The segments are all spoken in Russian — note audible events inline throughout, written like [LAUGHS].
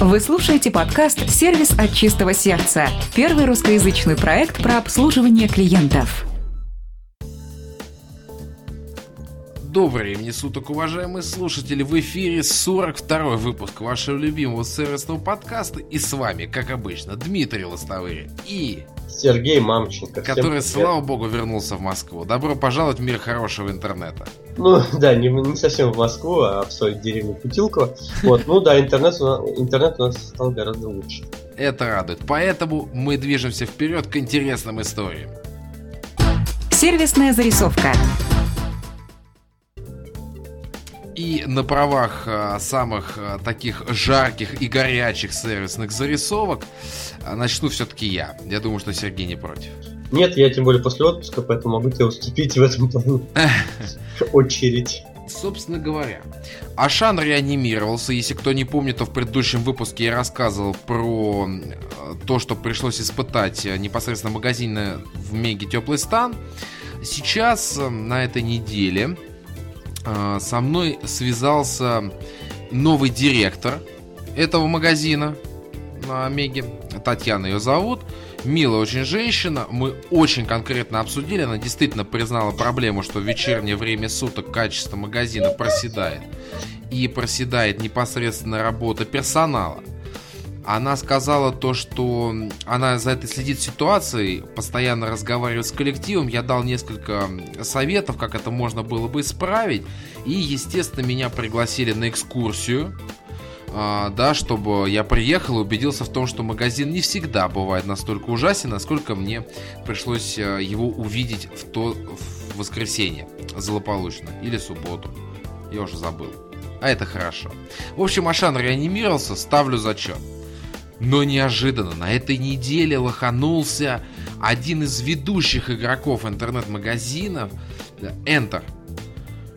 Вы слушаете подкаст «Сервис от чистого сердца» – первый русскоязычный проект про обслуживание клиентов. Добрый времени суток, уважаемые слушатели! В эфире 42 выпуск вашего любимого сервисного подкаста. И с вами, как обычно, Дмитрий Лостовырь и... Сергей Мамченко. Который, слава богу, вернулся в Москву. Добро пожаловать в мир хорошего интернета. Ну, [LAUGHS] да, не, не совсем в Москву, а в свою деревню Путилково. Вот, ну да, интернет, интернет у нас стал гораздо лучше. Это радует. Поэтому мы движемся вперед к интересным историям. Сервисная зарисовка. И на правах а, самых а, таких жарких и горячих сервисных зарисовок а, начну все-таки я. Я думаю, что Сергей не против. Нет, я тем более после отпуска, поэтому могу тебе уступить в этом плане. [LAUGHS] Очередь. Собственно говоря, Ашан реанимировался. Если кто не помнит, то в предыдущем выпуске я рассказывал про то, что пришлось испытать непосредственно магазины в Меге Теплый Стан. Сейчас, на этой неделе, со мной связался новый директор этого магазина на Омеге. Татьяна ее зовут. Милая очень женщина. Мы очень конкретно обсудили. Она действительно признала проблему, что в вечернее время суток качество магазина проседает. И проседает непосредственно работа персонала она сказала то, что она за этой следит ситуацией, постоянно разговаривает с коллективом. Я дал несколько советов, как это можно было бы исправить. И, естественно, меня пригласили на экскурсию. А, да, чтобы я приехал и убедился в том, что магазин не всегда бывает настолько ужасен, насколько мне пришлось а, его увидеть в то в воскресенье злополучно или субботу. Я уже забыл. А это хорошо. В общем, Ашан реанимировался, ставлю зачет. Но неожиданно на этой неделе лоханулся один из ведущих игроков интернет-магазинов Enter.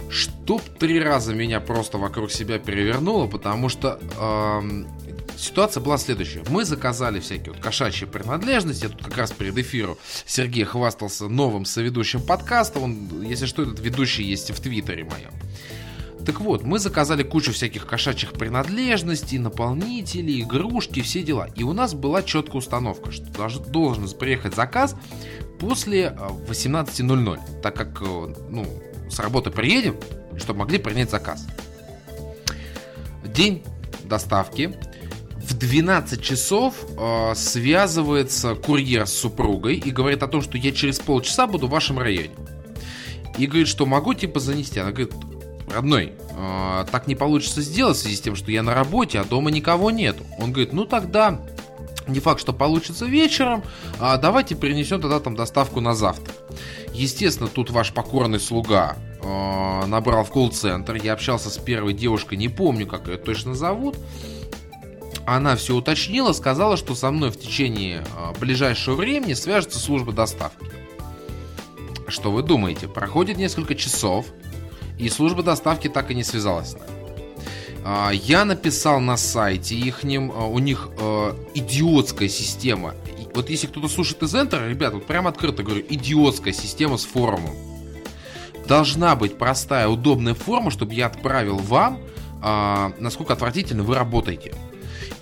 Чтоб три раза меня просто вокруг себя перевернуло, потому что эм, ситуация была следующая. Мы заказали всякие вот кошачьи принадлежности. Я тут как раз перед эфиром Сергей хвастался новым соведущим подкаста. Он, если что, этот ведущий есть в Твиттере моем. Так вот, мы заказали кучу всяких кошачьих принадлежностей, наполнителей, игрушки, все дела. И у нас была четкая установка, что должен приехать заказ после 18.00, э, так как э, ну, с работы приедем, чтобы могли принять заказ. День доставки. В 12 часов э, связывается курьер с супругой и говорит о том, что я через полчаса буду в вашем районе. И говорит, что могу типа занести. Она говорит, родной, э, так не получится сделать в связи с тем, что я на работе, а дома никого нету. Он говорит, ну тогда не факт, что получится вечером, а давайте перенесем тогда там доставку на завтра. Естественно, тут ваш покорный слуга э, набрал в колл-центр, я общался с первой девушкой, не помню, как ее точно зовут, она все уточнила, сказала, что со мной в течение э, ближайшего времени свяжется служба доставки. Что вы думаете? Проходит несколько часов, и служба доставки так и не связалась с нами. А, я написал на сайте их, а, у них э, идиотская система. Вот если кто-то слушает из Enter, ребят, вот прям открыто говорю, идиотская система с форумом. Должна быть простая, удобная форма, чтобы я отправил вам, а, насколько отвратительно вы работаете.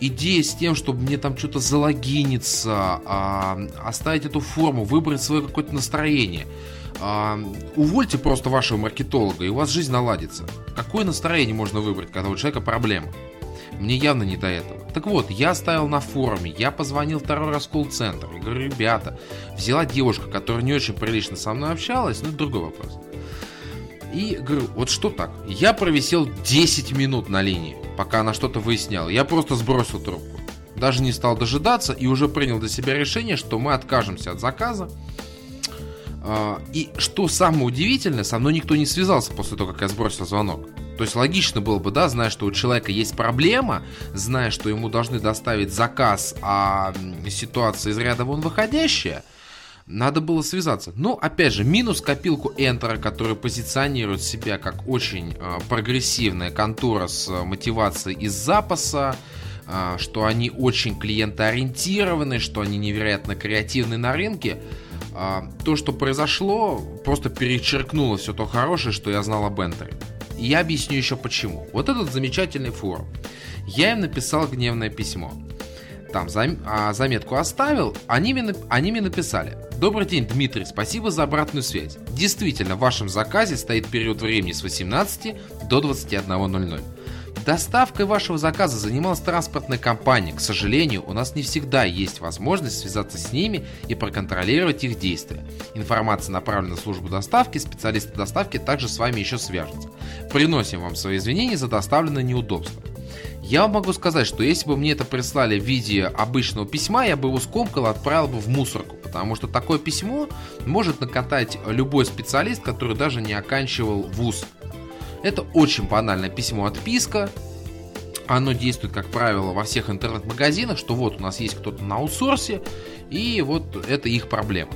Идея с тем, чтобы мне там что-то залогиниться, оставить эту форму, выбрать свое какое-то настроение – а, увольте просто вашего маркетолога, и у вас жизнь наладится. Какое настроение можно выбрать, когда у человека проблема? Мне явно не до этого. Так вот, я оставил на форуме, я позвонил второй раз в колл-центр и говорю, ребята, взяла девушка, которая не очень прилично со мной общалась, ну другой вопрос. И говорю, вот что так? Я провисел 10 минут на линии, пока она что-то выясняла. Я просто сбросил трубку. Даже не стал дожидаться и уже принял для себя решение, что мы откажемся от заказа и что самое удивительное, со мной никто не связался после того, как я сбросил звонок. То есть логично было бы, да, зная, что у человека есть проблема, зная, что ему должны доставить заказ, а ситуация из ряда вон выходящая, надо было связаться. Но, опять же, минус копилку Enter, который позиционирует себя как очень э, прогрессивная контора с мотивацией из запаса, э, что они очень клиентоориентированы, что они невероятно креативны на рынке – а, то, что произошло, просто перечеркнуло все то хорошее, что я знал об Энтере. И я объясню еще почему. Вот этот замечательный форум. Я им написал гневное письмо. Там а, заметку оставил, они мне, они мне написали. Добрый день, Дмитрий, спасибо за обратную связь. Действительно, в вашем заказе стоит период времени с 18 до 21.00. Доставкой вашего заказа занималась транспортная компания. К сожалению, у нас не всегда есть возможность связаться с ними и проконтролировать их действия. Информация направлена на службу доставки, специалисты доставки также с вами еще свяжутся. Приносим вам свои извинения за доставленное неудобство. Я вам могу сказать, что если бы мне это прислали в виде обычного письма, я бы его скомкал и отправил бы в мусорку, потому что такое письмо может накатать любой специалист, который даже не оканчивал вуз. Это очень банальное письмо отписка. Оно действует, как правило, во всех интернет-магазинах, что вот у нас есть кто-то на аутсорсе, и вот это их проблема.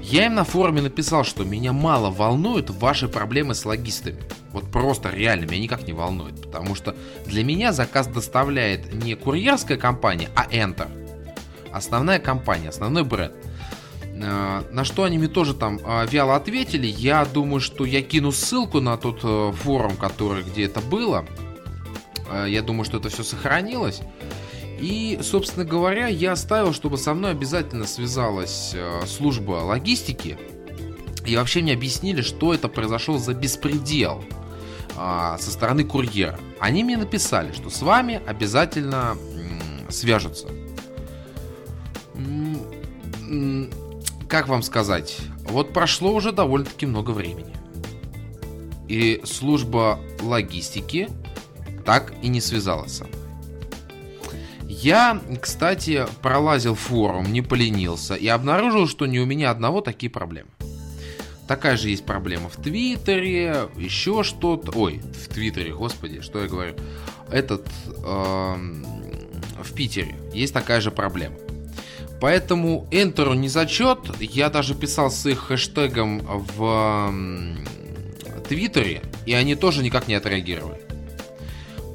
Я им на форуме написал, что меня мало волнуют ваши проблемы с логистами. Вот просто реально меня никак не волнует, потому что для меня заказ доставляет не курьерская компания, а Enter. Основная компания, основной бренд. Э, на что они мне тоже там э, вяло ответили. Я думаю, что я кину ссылку на тот э, форум, который где это было. Я думаю, что это все сохранилось. И, собственно говоря, я оставил, чтобы со мной обязательно связалась служба логистики. И вообще мне объяснили, что это произошло за беспредел со стороны курьера. Они мне написали, что с вами обязательно свяжутся как вам сказать, вот прошло уже довольно-таки много времени. И служба логистики так и не связалась со мной. Я, кстати, пролазил форум, не поленился и обнаружил, что не у меня одного такие проблемы. Такая же есть проблема в Твиттере, еще что-то. Ой, в Твиттере, господи, что я говорю. Этот э, в Питере есть такая же проблема. Поэтому Enter не зачет. Я даже писал с их хэштегом в Твиттере, и они тоже никак не отреагировали.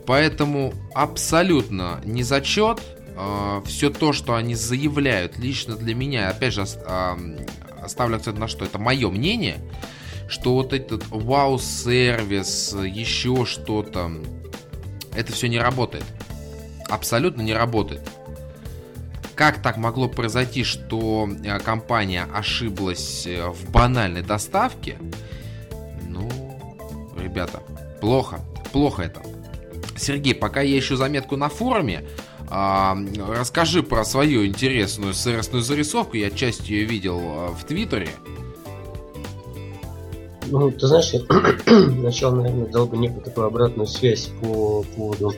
Поэтому абсолютно не зачет. А, Все то, что они заявляют лично для меня, опять же, а, оставлю акцент на что, это мое мнение, что вот этот вау-сервис, еще что-то, это все не работает. Абсолютно не работает. Как так могло произойти, что э, компания ошиблась э, в банальной доставке? Ну, ребята, плохо, плохо это. Сергей, пока я ищу заметку на форуме, а, расскажи про свою интересную сервисную зарисовку. Я часть ее видел э, в Твиттере. Ну, ты знаешь, я [CLEARS THROAT] сначала, наверное, дал бы некую такую обратную связь по поводу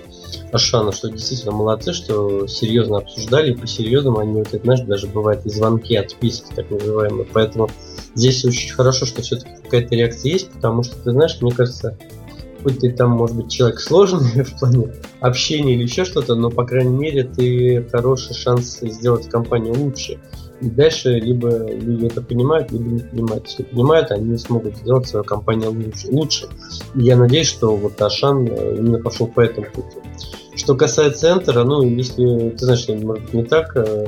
Ашана, что действительно молодцы, что серьезно обсуждали, и по-серьезному они, вот это, знаешь, даже бывает и звонки, отписки, так называемые. Поэтому здесь очень хорошо, что все-таки какая-то реакция есть, потому что, ты знаешь, мне кажется, хоть ты там, может быть, человек сложный [LAUGHS] в плане общения или еще что-то, но, по крайней мере, ты хороший шанс сделать компанию лучше. И дальше либо люди это понимают, либо не понимают. Если понимают, они смогут сделать свою компанию лучше. лучше. И я надеюсь, что вот Ашан э, именно пошел по этому пути. Что касается Энтера, ну, если ты знаешь, я, может не так э,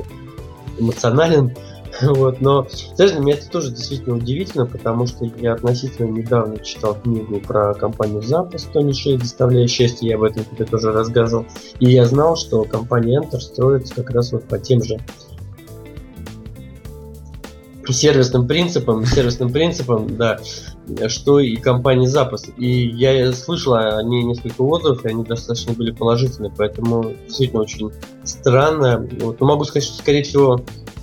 эмоционален, [LAUGHS] вот, но, знаешь, для меня это тоже действительно удивительно, потому что я относительно недавно читал книгу про компанию Запуск Тони Шей, доставляя счастье, я об этом тебе тоже рассказывал, и я знал, что компания Enter строится как раз вот по тем же сервисным принципом, сервисным принципом, да, что и компания запуск. И я слышал о ней несколько отзывов, и они достаточно были положительные, поэтому действительно очень странно. Вот, но могу сказать, что, скорее всего,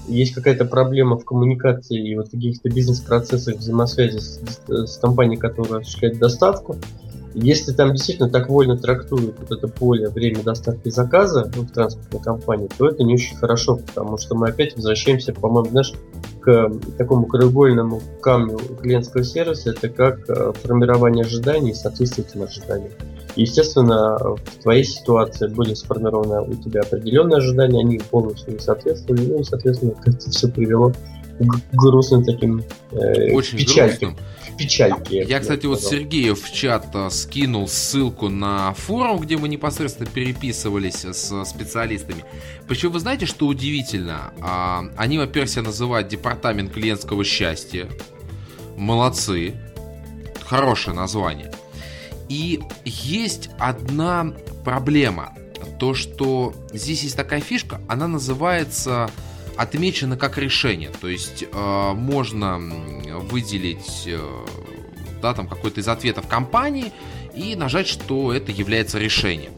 есть какая-то проблема в коммуникации и вот каких-то бизнес-процессах взаимосвязи с, с компанией, которая осуществляет доставку. Если там действительно так вольно трактуют вот это поле время доставки заказа ну, в транспортной компании, то это не очень хорошо, потому что мы опять возвращаемся, по-моему, знаешь, к такому краеугольному камню клиентского сервиса, это как э, формирование ожиданий и соответствие этим ожиданиям. Естественно, в твоей ситуации были сформированы у тебя определенные ожидания, они полностью не соответствовали, ну и, соответственно, как-то все привело к грустным таким э, Очень печалькам. Грустным печальки. Я, кстати, вот Сергею в чат э, скинул ссылку на форум, где мы непосредственно переписывались с специалистами. Причем вы знаете, что удивительно? А, они, во-первых, себя называют Департамент клиентского счастья. Молодцы. Хорошее название. И есть одна проблема. То, что здесь есть такая фишка, она называется отмечена как решение. То есть э, можно выделить э, да, там какой-то из ответов компании и нажать, что это является решением.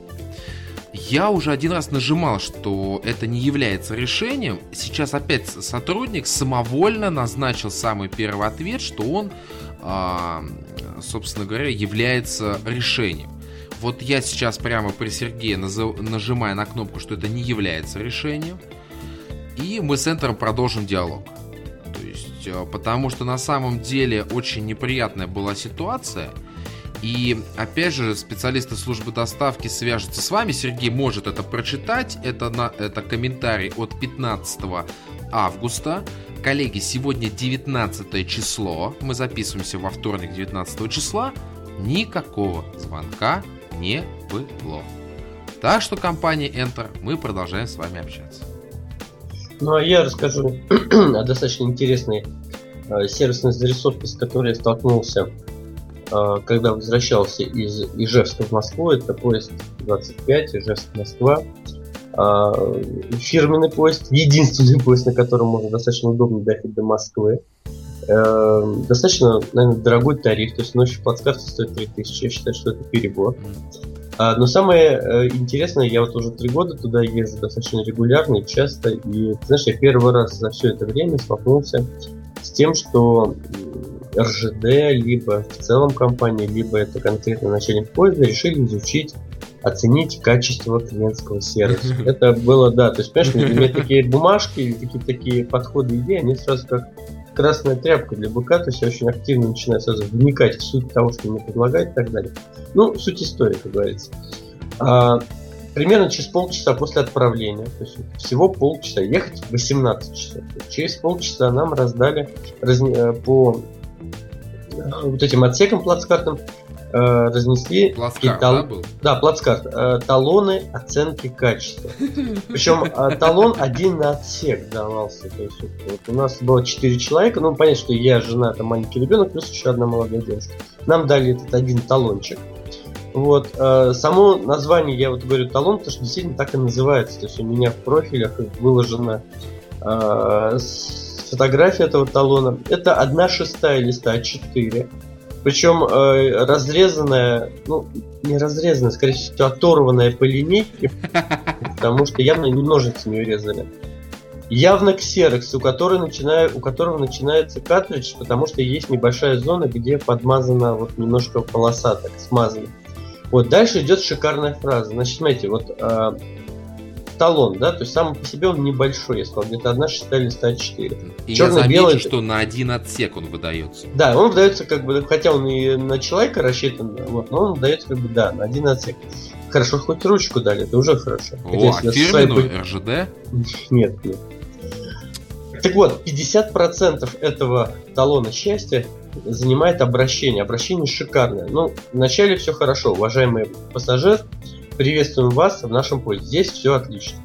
Я уже один раз нажимал, что это не является решением. Сейчас опять сотрудник самовольно назначил самый первый ответ, что он, э, собственно говоря, является решением. Вот я сейчас прямо при Сергее нажимаю на кнопку, что это не является решением. И мы с Энтером продолжим диалог. То есть, э, потому что на самом деле очень неприятная была ситуация. И опять же, специалисты службы доставки свяжутся с вами. Сергей может это прочитать. Это, на, это комментарий от 15 августа. Коллеги, сегодня 19 число. Мы записываемся во вторник 19 числа. Никакого звонка не было. Так что компания Enter, мы продолжаем с вами общаться. Ну а я расскажу [CLEARS THROAT] о достаточно интересной э, сервисной зарисовке, с которой я столкнулся, э, когда возвращался из Ижевска в Москву. Это поезд 25, Ижевск-Москва. Э, фирменный поезд, единственный [LAUGHS] поезд, на котором можно достаточно удобно доехать до Москвы. Э, достаточно, наверное, дорогой тариф, то есть ночью в плацкарте стоит 3000, я считаю, что это перебор. А, но самое э, интересное, я вот уже три года туда езжу достаточно регулярно и часто, и, ты знаешь, я первый раз за все это время столкнулся с тем, что РЖД, либо в целом компания, либо это конкретно начальник поезда решили изучить оценить качество клиентского сервиса. Это было, да, то есть, понимаешь, у меня [LAUGHS] такие бумажки какие-то такие подходы идеи, они сразу как красная тряпка для быка, то есть я очень активно начинаю сразу вникать в суть того, что мне предлагают и так далее. Ну, суть истории, как говорится. А, примерно через полчаса после отправления, то есть всего полчаса, ехать 18 часов. Через полчаса нам раздали раз, э, по э, вот этим отсекам плацкартам разнесли Плацкарт, тал... да, был? Да, плацкарт. Э, талоны оценки качества. [LAUGHS] Причем э, талон один на отсек давался. То есть вот, у нас было 4 человека. Ну, понятно, что я, жена, там маленький ребенок, плюс еще одна молодая девушка. Нам дали этот один талончик. Вот, э, само название, я вот говорю талон, потому что действительно так и называется. То есть у меня в профилях выложена э, фотография этого талона. Это одна шестая листа А4 причем э, разрезанная, ну, не разрезанная, скорее всего, оторванная по линейке, [LAUGHS] потому что явно не ножницами резали. Явно ксерокс, у, которой начинает, у которого начинается картридж, потому что есть небольшая зона, где подмазана вот немножко полоса так смазана. Вот дальше идет шикарная фраза. Значит, смотрите, вот э, талон, да, то есть сам по себе он небольшой, я сказал, где-то одна шестая листа 4. И я замечу, что на один отсек он выдается. Да, он выдается как бы, хотя он и на человека рассчитан, вот, но он выдается как бы, да, на один отсек. Хорошо, хоть ручку дали, это уже хорошо. О, Хотя, а фирменную своей... РЖД? Нет, нет. Так вот, 50% этого талона счастья занимает обращение. Обращение шикарное. Ну, вначале все хорошо, уважаемый пассажир. Приветствуем вас в нашем поезде. Здесь все отлично.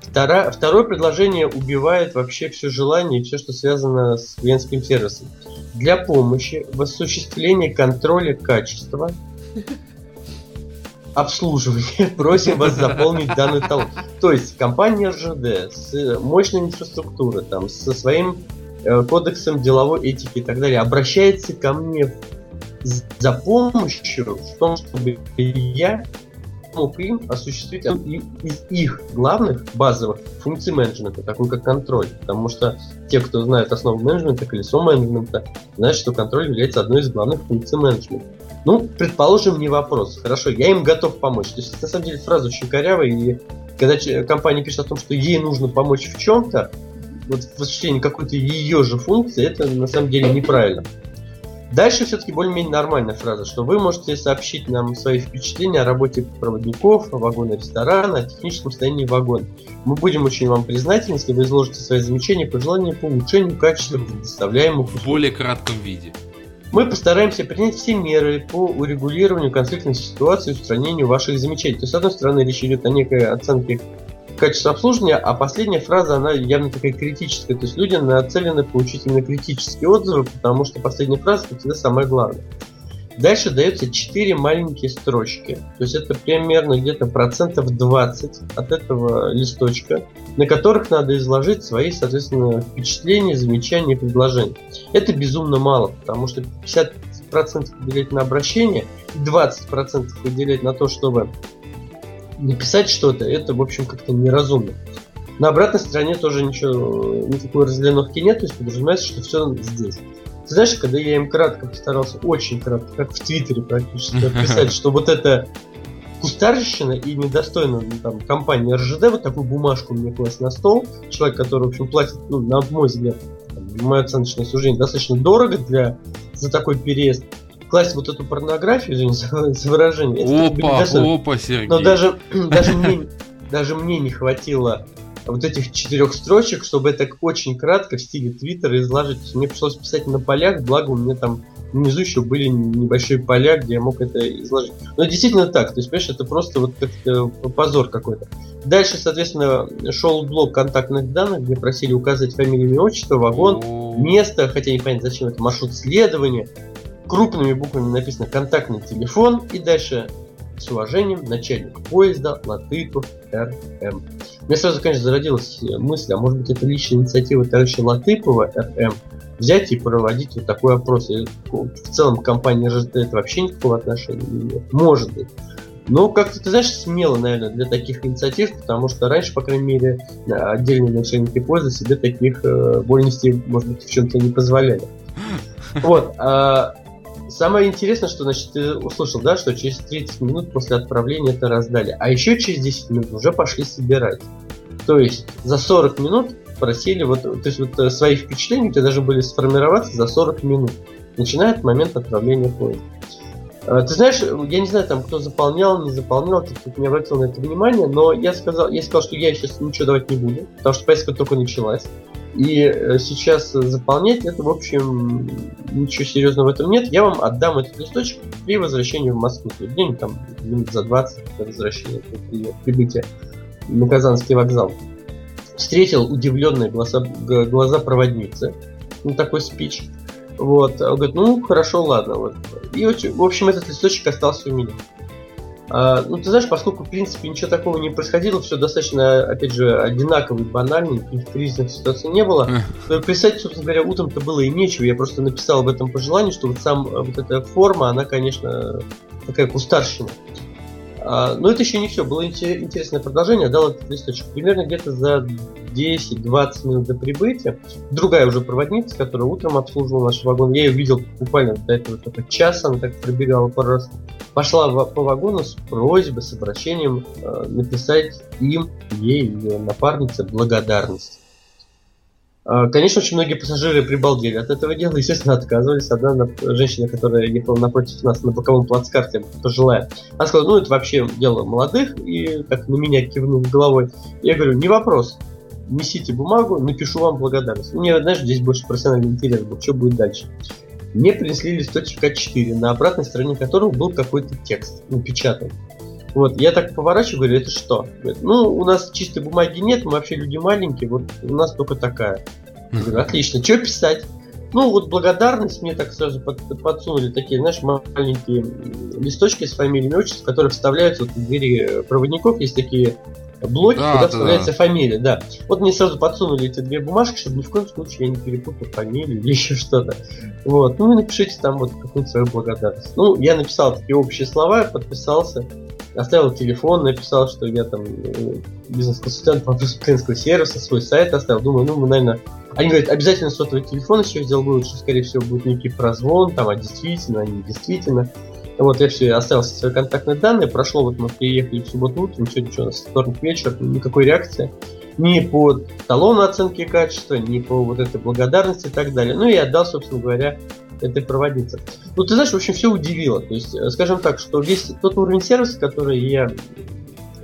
Второе, второе предложение убивает вообще все желание и все, что связано с клиентским сервисом. Для помощи в осуществлении контроля качества [LAUGHS] обслуживания [LAUGHS] просим вас заполнить данный талон. То есть компания РЖД с мощной инфраструктурой, там, со своим э, кодексом деловой этики и так далее обращается ко мне за помощью в том, чтобы я мог им осуществить из их главных базовых функций менеджмента, такой как контроль. Потому что те, кто знает основу менеджмента, колесо менеджмента, знают, что контроль является одной из главных функций менеджмента. Ну, предположим, не вопрос. Хорошо, я им готов помочь. То есть, на самом деле, фраза очень корявая, и когда компания пишет о том, что ей нужно помочь в чем-то, вот в осуществлении какой-то ее же функции, это на самом деле неправильно. Дальше все-таки более-менее нормальная фраза, что вы можете сообщить нам свои впечатления о работе проводников, о вагоне ресторана, о техническом состоянии вагона. Мы будем очень вам признательны, если вы изложите свои замечания, пожелания по улучшению качества предоставляемых услуг. В более кратком виде. Мы постараемся принять все меры по урегулированию конфликтной ситуации и устранению ваших замечаний. То есть, с одной стороны, речь идет о некой оценке качество обслуживания, а последняя фраза, она явно такая критическая. То есть люди нацелены получить именно критические отзывы, потому что последняя фраза это всегда самое главное. Дальше дается 4 маленькие строчки. То есть это примерно где-то процентов 20 от этого листочка, на которых надо изложить свои, соответственно, впечатления, замечания, предложения. Это безумно мало, потому что 50% выделять на обращение, 20% выделять на то, чтобы написать что-то, это, в общем, как-то неразумно. На обратной стороне тоже ничего, никакой разделенки нет, то есть подразумевается, что все здесь. Ты знаешь, когда я им кратко постарался, очень кратко, как в Твиттере практически, описать, что вот это кустарщина и недостойно ну, там, компании РЖД вот такую бумажку мне класть на стол. Человек, который, в общем, платит, ну, на мой взгляд, там, мое оценочное суждение, достаточно дорого для, за такой переезд. Класть вот эту порнографию, извините за, выражение. Опа, опа, Сергей. Но даже, [CLEARS THROAT] даже, мне, даже мне не хватило вот этих четырех строчек, чтобы это очень кратко в стиле Твиттера изложить. Мне пришлось писать на полях, благо у меня там внизу еще были небольшие поля, где я мог это изложить. Но действительно так, то есть, понимаешь, это просто вот как-то позор какой-то. Дальше, соответственно, шел блок контактных данных, где просили указать фамилию, имя, отчество, вагон, место, хотя не понятно, зачем это, маршрут следования. Крупными буквами написано контактный телефон и дальше с уважением, начальник поезда Латыпов РМ. Мне сразу, конечно, зародилась мысль, а может быть это личная инициатива товарища Латыпова РМ, взять и проводить вот такой опрос. И в целом компания РЖД это вообще никакого отношения не имеет. Может быть. Но как-то, ты знаешь, смело, наверное, для таких инициатив, потому что раньше, по крайней мере, отдельные начальники поезда себе таких э, вольностей, может быть, в чем-то не позволяли. [LAUGHS] Вот. А, Самое интересное, что значит, ты услышал, да, что через 30 минут после отправления это раздали. А еще через 10 минут уже пошли собирать. То есть за 40 минут просили, вот, то есть вот э, свои впечатления у тебя даже были сформироваться за 40 минут, начиная от момента отправления поезда. А, ты знаешь, я не знаю, там, кто заполнял, не заполнял, ты тут не обратил на это внимание, но я сказал, я сказал, что я сейчас ничего давать не буду, потому что поездка только началась. И э, сейчас заполнять это, в общем, ничего серьезного в этом нет. Я вам отдам этот листочек при возвращении в Москву. Где-нибудь там минут за 20 до возвращения, при прибытия на Казанский вокзал. Встретил удивленные глаза, глаза проводницы. Ну, такой спич. Вот. Он говорит, ну, хорошо, ладно. Вот. И, в общем, этот листочек остался у меня. А, ну, ты знаешь, поскольку, в принципе, ничего такого не происходило, все достаточно, опять же, одинаково и банально, никаких кризисных ситуаций не было. То писать, собственно говоря, утром-то было и нечего. Я просто написал в этом пожелании, что вот сам вот эта форма, она, конечно, такая кустарщина. А, но это еще не все. Было интересное продолжение. Дал этот листочек. Примерно где-то за 10-20 минут до прибытия. Другая уже проводница, которая утром обслуживала наш вагон. Я ее видел буквально до этого только час. Она так пробегала пару раз. Пошла по вагону с просьбой, с обращением э, написать им, ей, ее напарнице благодарность. А, конечно, очень многие пассажиры прибалдели от этого дела, естественно, отказывались. Одна женщина, которая ехала напротив нас на боковом плацкарте, пожилая, она сказала, ну, это вообще дело молодых, и так на меня кивнул головой. Я говорю, не вопрос, несите бумагу, напишу вам благодарность. Мне, знаешь, здесь больше профессиональный интерес был, что будет дальше. Мне принесли листочек А4, на обратной стороне которого был какой-то текст, напечатан. Вот, я так поворачиваю, говорю, это что? Говорит, ну, у нас чистой бумаги нет, мы вообще люди маленькие, вот у нас только такая. Я говорю, отлично, что писать? Ну, вот благодарность мне так сразу под, подсунули такие, знаешь, маленькие листочки с фамилией и отчеством, которые вставляются вот в двери проводников, есть такие блоки, да, куда вставляется да. фамилия, да. Вот мне сразу подсунули эти две бумажки, чтобы ни в коем случае я не перепутал фамилию или [LAUGHS] еще что-то. Вот, ну и напишите там вот какую-то свою благодарность. Ну, я написал такие общие слова, подписался оставил телефон, написал, что я там э, бизнес-консультант по клиентского сервиса, свой сайт оставил. Думаю, ну, мы, наверное... Они говорят, обязательно сотовый телефон еще сделал вывод, что, скорее всего, будет некий прозвон, там, а действительно, а не действительно. Вот, я все, оставил свои контактные данные, прошло, вот мы приехали в субботу утром, сегодня что вторник вечер, никакой реакции. Ни по талону оценки качества, ни по вот этой благодарности и так далее. Ну и отдал, собственно говоря, этой проводницы. Ну, ты знаешь, в общем, все удивило. То есть, э, скажем так, что весь тот уровень сервиса, который я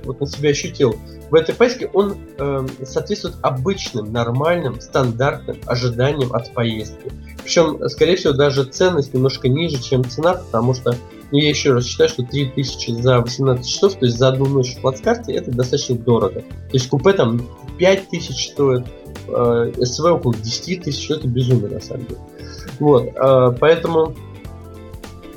вот на себя ощутил в этой поездке, он э, соответствует обычным, нормальным, стандартным ожиданиям от поездки. Причем, скорее всего, даже ценность немножко ниже, чем цена, потому что, ну, я еще раз считаю, что 3000 за 18 часов, то есть за одну ночь в плацкарте, это достаточно дорого. То есть купе там 5000 стоит, э, СВ около 10 тысяч, это безумие на самом деле. Вот, э, поэтому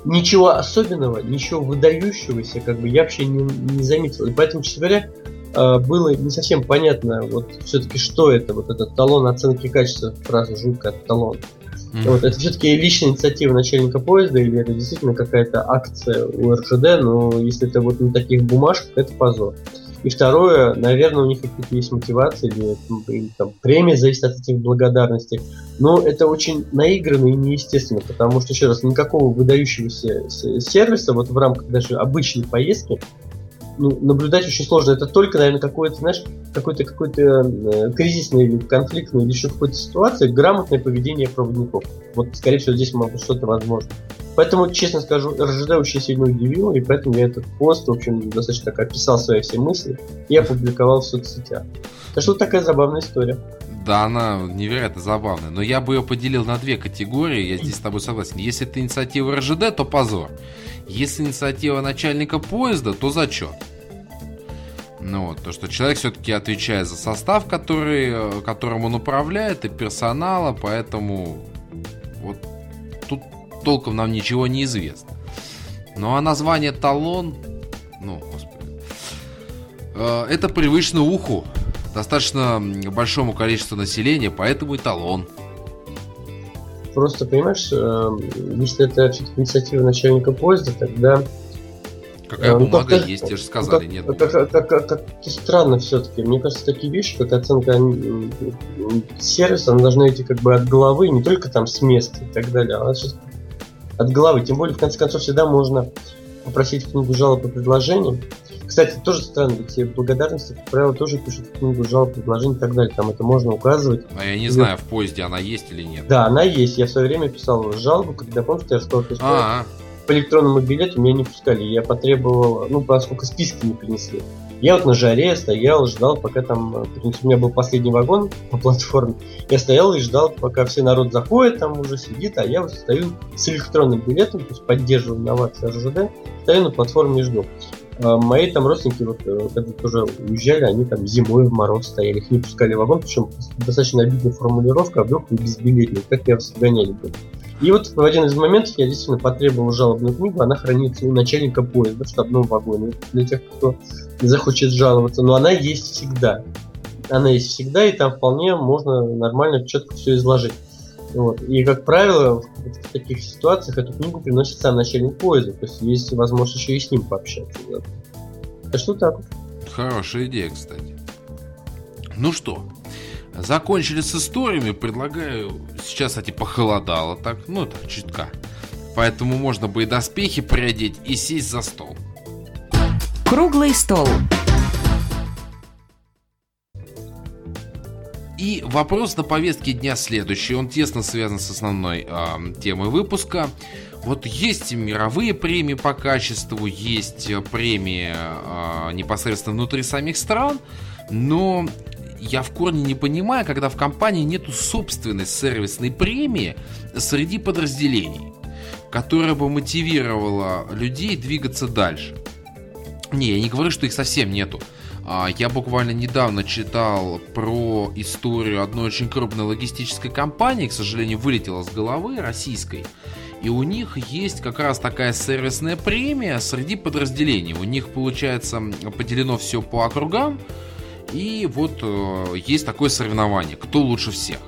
ничего особенного, ничего выдающегося, как бы я вообще не, не заметил. И поэтому, честно говоря, э, было не совсем понятно, вот все-таки что это, вот этот талон оценки качества, фраза жуткая талон. Mm-hmm. Вот, это все-таки личная инициатива начальника поезда или это действительно какая-то акция у РЖД, но если это вот на таких бумажках, это позор. И второе, наверное, у них какие-то есть мотивации, или, или там, премия зависит от этих благодарностей. Но это очень наигранно и неестественно, потому что, еще раз, никакого выдающегося сервиса вот в рамках даже обычной поездки ну, наблюдать очень сложно. Это только, наверное, какое-то, знаешь, какой-то какой-то э, кризисный или конфликтный или еще какой-то ситуации, грамотное поведение проводников. Вот, скорее всего, здесь может что-то возможно. Поэтому, честно скажу, РЖД очень сильно удивил, и поэтому я этот пост, в общем, достаточно так описал свои все мысли и опубликовал в соцсетях. Так что такая забавная история. Да, она невероятно забавная. Но я бы ее поделил на две категории, я здесь с тобой согласен. Если это инициатива РЖД, то позор. Если инициатива начальника поезда, то зачет. Ну вот, то, что человек все-таки отвечает за состав, который, э, которым он управляет, и персонала, поэтому вот тут толком нам ничего не известно. Ну а название талон, ну, господи, э, это привычно уху, достаточно большому количеству населения, поэтому и талон. Просто, понимаешь, э, если это инициатива начальника поезда, тогда... Какая э, бумага как есть, те же сказали, как, нет. Как, как, как, как, как странно все-таки. Мне кажется, такие вещи, как оценка сервиса, она должна идти как бы от головы, не только там с места и так далее, а от головы. Тем более, в конце концов, всегда можно попросить книгу жалоб и предложений. Кстати, тоже странно, ведь благодарности, как правило, тоже пишут книгу жалоб, предложений и так далее. Там это можно указывать. А я не и знаю, в поезде она есть или нет. Да, она есть. Я в свое время писал жалобу, когда, помнишь, я сказал, что А-а-а. по электронному билету меня не пускали. Я потребовал, ну, поскольку списки не принесли. Я вот на жаре стоял, ждал, пока там... У меня был последний вагон по платформе. Я стоял и ждал, пока все народ заходит, там уже сидит, а я вот стою с электронным билетом, то есть поддерживаю инновации РЖД, стою на платформе и жду. А мои там родственники, вот, э, когда тоже уезжали, они там зимой в мороз стояли, их не пускали в вагон, причем достаточно обидная формулировка, а вдруг вы безбилетник, как я вас гоняли бы. И вот в один из моментов я действительно потребовал жалобную книгу, она хранится у начальника поезда в штабном вагоне. Для тех, кто захочет жаловаться, но она есть всегда. Она есть всегда, и там вполне можно нормально, четко все изложить. Вот. И, как правило, в таких ситуациях эту книгу приносит сам начальник поезда. То есть есть возможность еще и с ним пообщаться. Да. Так что так Хорошая идея, кстати. Ну что, закончили с историями. Предлагаю... Сейчас, кстати, похолодало так. Ну, так, чутка. Поэтому можно бы и доспехи приодеть, и сесть за стол. Круглый стол. И вопрос на повестке дня следующий. Он тесно связан с основной э, темой выпуска. Вот есть мировые премии по качеству, есть премии э, непосредственно внутри самих стран, но я в корне не понимаю, когда в компании нету собственной сервисной премии среди подразделений, которая бы мотивировала людей двигаться дальше. Не, я не говорю, что их совсем нету. А, я буквально недавно читал про историю одной очень крупной логистической компании, к сожалению, вылетела с головы, российской. И у них есть как раз такая сервисная премия среди подразделений. У них, получается, поделено все по округам. И вот э, есть такое соревнование, кто лучше всех.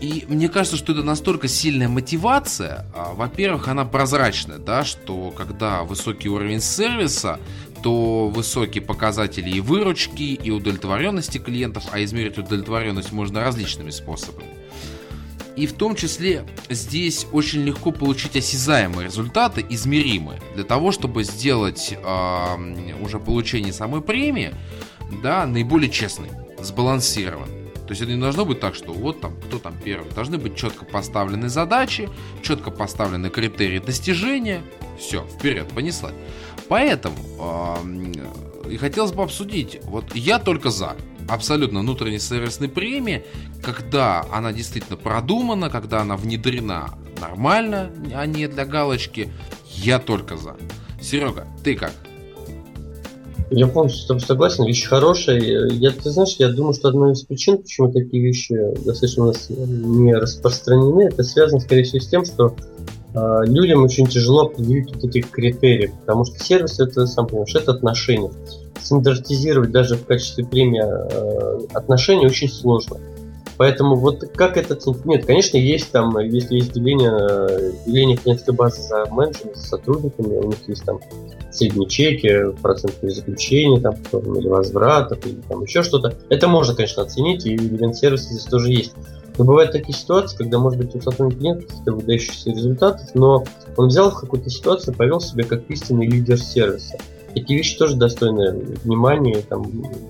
И мне кажется, что это настолько сильная мотивация. А, во-первых, она прозрачная, да, что когда высокий уровень сервиса, то высокие показатели и выручки, и удовлетворенности клиентов, а измерить удовлетворенность можно различными способами. И в том числе здесь очень легко получить осязаемые результаты, измеримые, для того, чтобы сделать э, уже получение самой премии да, наиболее честной, сбалансированной. То есть это не должно быть так, что вот там, кто там первый. Должны быть четко поставлены задачи, четко поставлены критерии достижения. Все, вперед, понеслась. Поэтому и хотелось бы обсудить, вот я только за абсолютно внутренней сервисной премии, когда она действительно продумана, когда она внедрена нормально, а не для галочки, я только за. Серега, ты как? Я полностью с тобой согласен, вещь хорошая. Я, ты знаешь, я думаю, что одна из причин, почему такие вещи достаточно у нас не распространены, это связано, скорее всего, с тем, что людям очень тяжело определить вот эти критерии, потому что сервис это, сам понимаешь, это отношения. Стандартизировать даже в качестве премии э, отношения очень сложно. Поэтому вот как это оценить? Нет, конечно, есть там, если есть деление, деление клиентской базы за менеджерами, за сотрудниками, у них есть там средние чеки, процентные заключения, там, или возвратов, или там еще что-то. Это можно, конечно, оценить, и ивент-сервисы здесь тоже есть. Но бывают такие ситуации, когда, может быть, у сотрудника нет каких-то выдающихся результатов, но он взял в какую-то ситуацию, повел себя как истинный лидер сервиса. Такие вещи тоже достойны внимания, там,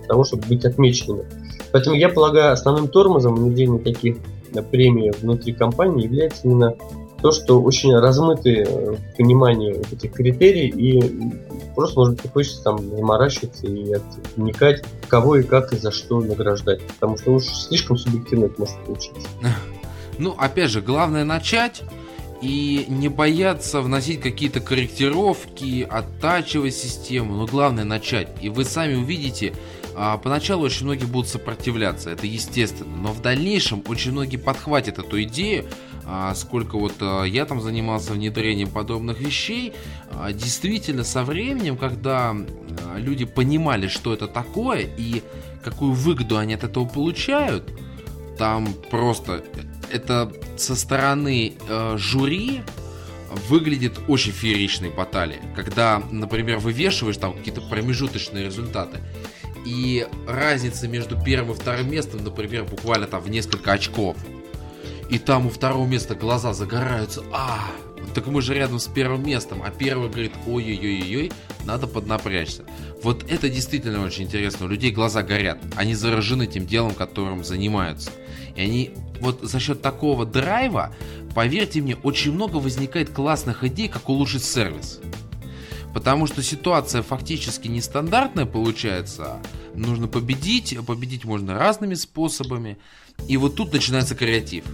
того, чтобы быть отмеченными. Поэтому я полагаю, основным тормозом в ведении таких премий внутри компании является именно то, что очень размыты э, понимании этих критерий, и просто, может быть, хочется там заморачиваться и вникать, кого и как и за что награждать. Потому что уж слишком субъективно это может получиться. [LAUGHS] Ну, опять же, главное начать и не бояться вносить какие-то корректировки, оттачивать систему, но главное начать. И вы сами увидите, а, поначалу очень многие будут сопротивляться, это естественно, но в дальнейшем очень многие подхватят эту идею, сколько вот а, я там занимался внедрением подобных вещей, действительно со временем, когда люди понимали, что это такое и какую выгоду они от этого получают, там просто это со стороны жюри выглядит очень фееричной баталией. Когда, например, вывешиваешь там какие-то промежуточные результаты, и разница между первым и вторым местом, например, буквально там в несколько очков. И там у второго места глаза загораются. А, так мы же рядом с первым местом. А первый говорит, ой-ой-ой-ой, надо поднапрячься. Вот это действительно очень интересно. У людей глаза горят. Они заражены тем делом, которым занимаются. И они вот за счет такого драйва, поверьте мне, очень много возникает классных идей, как улучшить сервис. Потому что ситуация фактически нестандартная получается. Нужно победить, победить можно разными способами. И вот тут начинается креатив.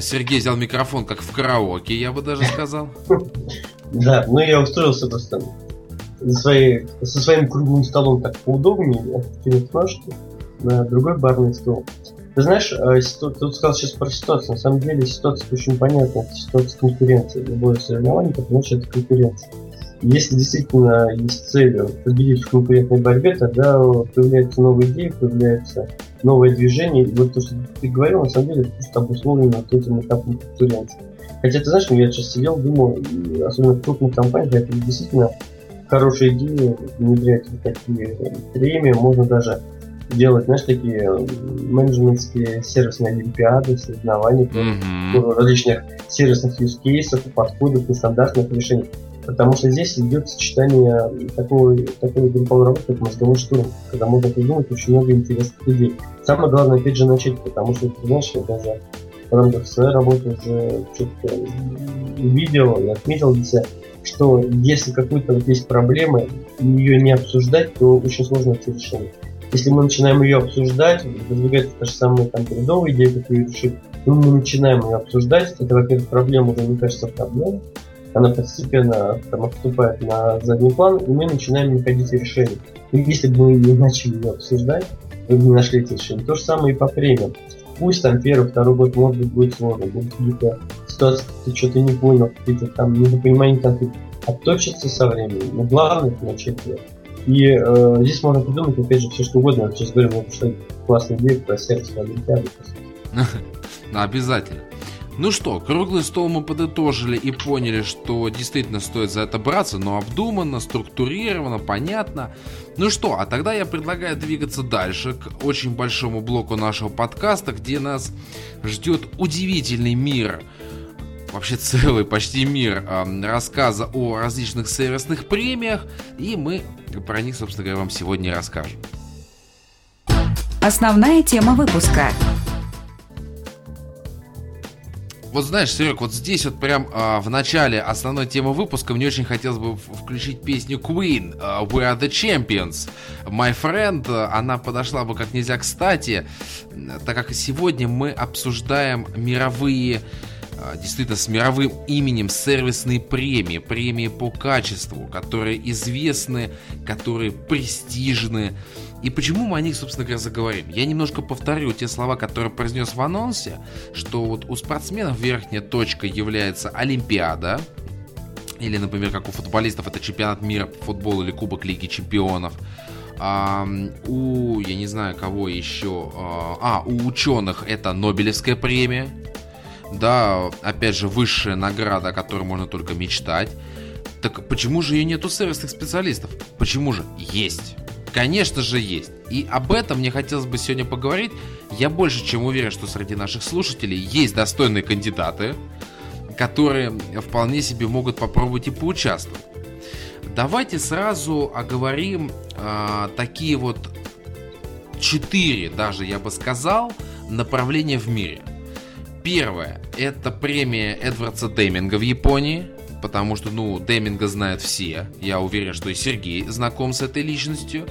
Сергей взял микрофон, как в караоке, я бы даже сказал. Да, ну я устроился просто своей, со своим круглым столом так поудобнее, перед ножки, на другой барный стол. Ты знаешь, э, ты сказал сейчас про ситуацию. На самом деле ситуация очень понятна. Это ситуация конкуренции. Любое соревнование, потому что это конкуренция. Если действительно есть цель победить в конкурентной борьбе, тогда появляются новые идеи, появляется новое движение. И вот то, что ты говорил, на самом деле, просто обусловлено вот этим этапом конкуренции. Хотя, ты знаешь, я сейчас сидел, думал, особенно в крупных компаниях, это действительно хорошая идея внедрять вот такие премии. Можно даже делать, знаешь, такие менеджментские сервисные олимпиады, соревнования mm-hmm. различных сервисных use кейсов, подходов, нестандартных решений. Потому что здесь идет сочетание такого, такой групповой работы, как мозговой штурм, когда можно придумать очень много интересных идей. Самое главное, опять же, начать, потому что, ты знаешь, я даже в рамках своей работы уже что-то увидел и отметил для себя, что если какую-то вот есть проблема, и ее не обсуждать, то очень сложно найти решение. Если мы начинаем ее обсуждать, выдвигается та же самая там бредовая идея, как ее решить, ну, мы начинаем ее обсуждать, это, во-первых, проблема уже не кажется проблемой, она постепенно там, отступает на задний план, и мы начинаем находить решение. И если бы мы не начали ее обсуждать, мы бы не нашли эти решения. То же самое и по премиям. Пусть там первый, второй год может быть будет сложно, будут какие-то ситуации, ты что-то не понял, какие-то там недопонимания конфликта. Отточится со временем, но главное это начать делать. И э, здесь можно придумать, опять же, все что угодно. Я сейчас говорю, что классный идея про сердце Олимпиады. Обязательно. Ну что, круглый стол мы подытожили и поняли, что действительно стоит за это браться, но обдуманно, структурировано, понятно. Ну что, а тогда я предлагаю двигаться дальше к очень большому блоку нашего подкаста, где нас ждет удивительный мир вообще целый почти мир рассказа о различных сервисных премиях, и мы про них, собственно говоря, вам сегодня расскажем. Основная тема выпуска – вот знаешь, Серег, вот здесь вот прям э, в начале основной темы выпуска мне очень хотелось бы включить песню Queen uh, We Are The Champions. My Friend, она подошла бы как нельзя кстати, так как сегодня мы обсуждаем мировые действительно с мировым именем сервисные премии, премии по качеству, которые известны, которые престижны, И почему мы о них, собственно говоря, заговорим? Я немножко повторю те слова, которые произнес в анонсе, что вот у спортсменов верхняя точка является Олимпиада, или, например, как у футболистов, это чемпионат мира по футболу или Кубок Лиги Чемпионов. А, у, я не знаю, кого еще. А, а, у ученых это Нобелевская премия. Да, опять же, высшая награда, о которой можно только мечтать. Так почему же ее нет у сервисных специалистов? Почему же? Есть. Конечно же есть. И об этом мне хотелось бы сегодня поговорить. Я больше чем уверен, что среди наших слушателей есть достойные кандидаты, которые вполне себе могут попробовать и поучаствовать. Давайте сразу оговорим э, такие вот четыре, даже я бы сказал, направления в мире. Первое – это премия Эдвардса Деминга в Японии, потому что, ну, Деминга знают все. Я уверен, что и Сергей знаком с этой личностью.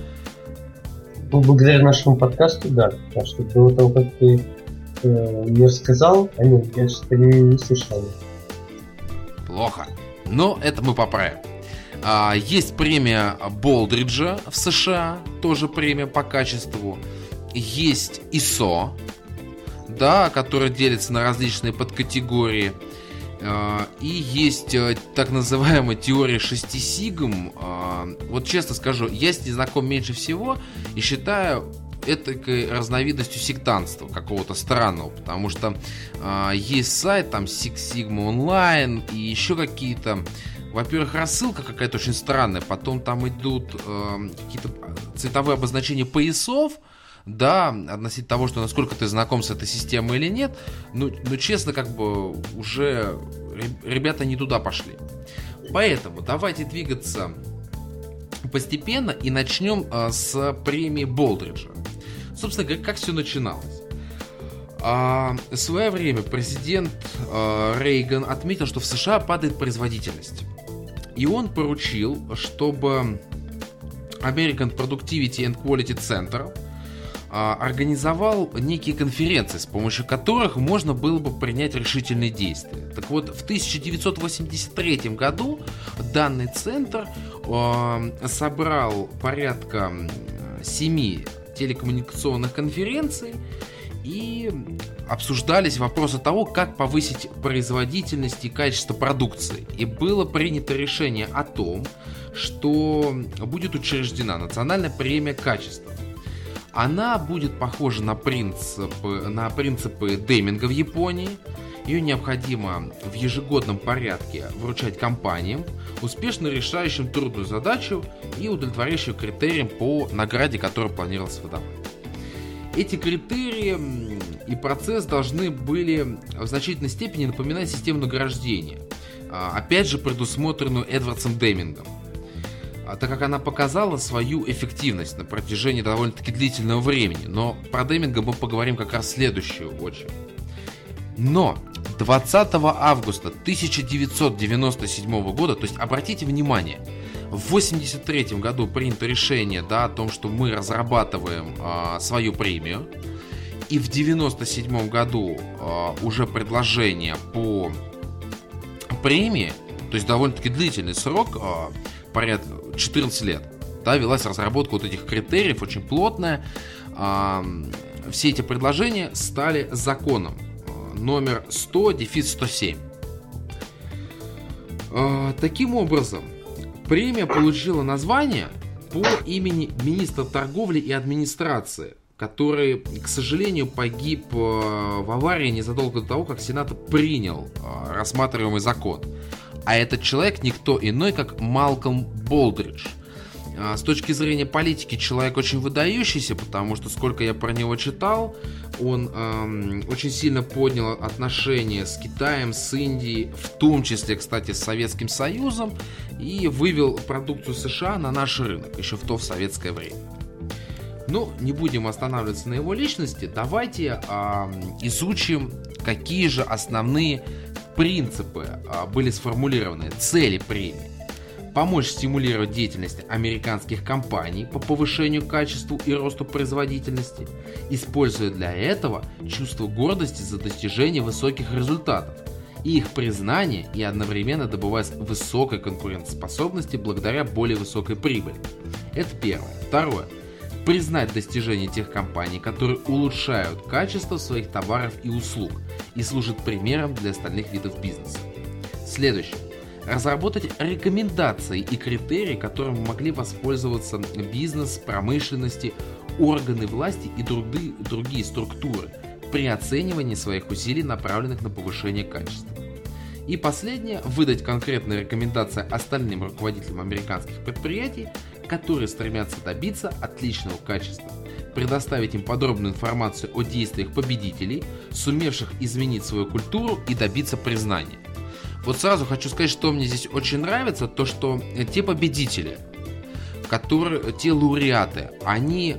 Ну, благодаря нашему подкасту, да. Потому что до того, как ты э, мне рассказал, они, я что-то не, не слышал. Плохо. Но это мы поправим. А, есть премия Болдриджа в США, тоже премия по качеству. Есть ISO, да, которая делится на различные подкатегории. А, и есть э, так называемая теория 6 сигм. А, вот честно скажу, я с ней знаком меньше всего и считаю этакой разновидностью сектантства какого-то странного, потому что э, есть сайт там Six Sigma Online и еще какие-то во-первых, рассылка какая-то очень странная, потом там идут э, какие-то цветовые обозначения поясов, да, относительно того, что насколько ты знаком с этой системой или нет, ну, ну честно, как бы уже ребята не туда пошли. Поэтому давайте двигаться постепенно и начнем э, с премии Болдриджа. Собственно говоря, как все начиналось. А, в свое время президент а, Рейган отметил, что в США падает производительность. И он поручил, чтобы American Productivity and Quality Center а, организовал некие конференции, с помощью которых можно было бы принять решительные действия. Так вот, в 1983 году данный центр э, собрал порядка семи телекоммуникационных конференций и обсуждались вопросы того, как повысить производительность и качество продукции. И было принято решение о том, что будет учреждена национальная премия качества. Она будет похожа на принципы, на принципы Деминга в Японии. Ее необходимо в ежегодном порядке вручать компаниям, успешно решающим трудную задачу и удовлетворяющим критериям по награде, которую планировалось выдавать. Эти критерии и процесс должны были в значительной степени напоминать систему награждения, а, опять же предусмотренную Эдвардсом Демингом, а, так как она показала свою эффективность на протяжении довольно-таки длительного времени. Но про Деминга мы поговорим как раз в следующую очередь. Но 20 августа 1997 года, то есть обратите внимание, в 83 году принято решение да, о том, что мы разрабатываем а, свою премию. И в 97 году а, уже предложение по премии, то есть довольно-таки длительный срок, а, порядка 14 лет, да, велась разработка вот этих критериев, очень плотная. А, все эти предложения стали законом а, номер 100, дефис 107. А, таким образом, Премия получила название по имени министра торговли и администрации, который, к сожалению, погиб э, в аварии незадолго до того, как Сенат принял э, рассматриваемый закон. А этот человек никто иной, как Малком Болдридж – а, с точки зрения политики человек очень выдающийся, потому что сколько я про него читал, он эм, очень сильно поднял отношения с Китаем, с Индией, в том числе, кстати, с Советским Союзом, и вывел продукцию США на наш рынок, еще в то в советское время. Но не будем останавливаться на его личности, давайте э, изучим, какие же основные принципы э, были сформулированы, цели премии помочь стимулировать деятельность американских компаний по повышению качеству и росту производительности, используя для этого чувство гордости за достижение высоких результатов и их признание и одновременно добывать высокой конкурентоспособности благодаря более высокой прибыли. Это первое. Второе. Признать достижения тех компаний, которые улучшают качество своих товаров и услуг и служат примером для остальных видов бизнеса. Следующее. Разработать рекомендации и критерии, которыми могли воспользоваться бизнес, промышленности, органы власти и другие, другие структуры при оценивании своих усилий, направленных на повышение качества. И последнее, выдать конкретные рекомендации остальным руководителям американских предприятий, которые стремятся добиться отличного качества, предоставить им подробную информацию о действиях победителей, сумевших изменить свою культуру и добиться признания. Вот сразу хочу сказать, что мне здесь очень нравится, то что те победители, которые, те лауреаты, они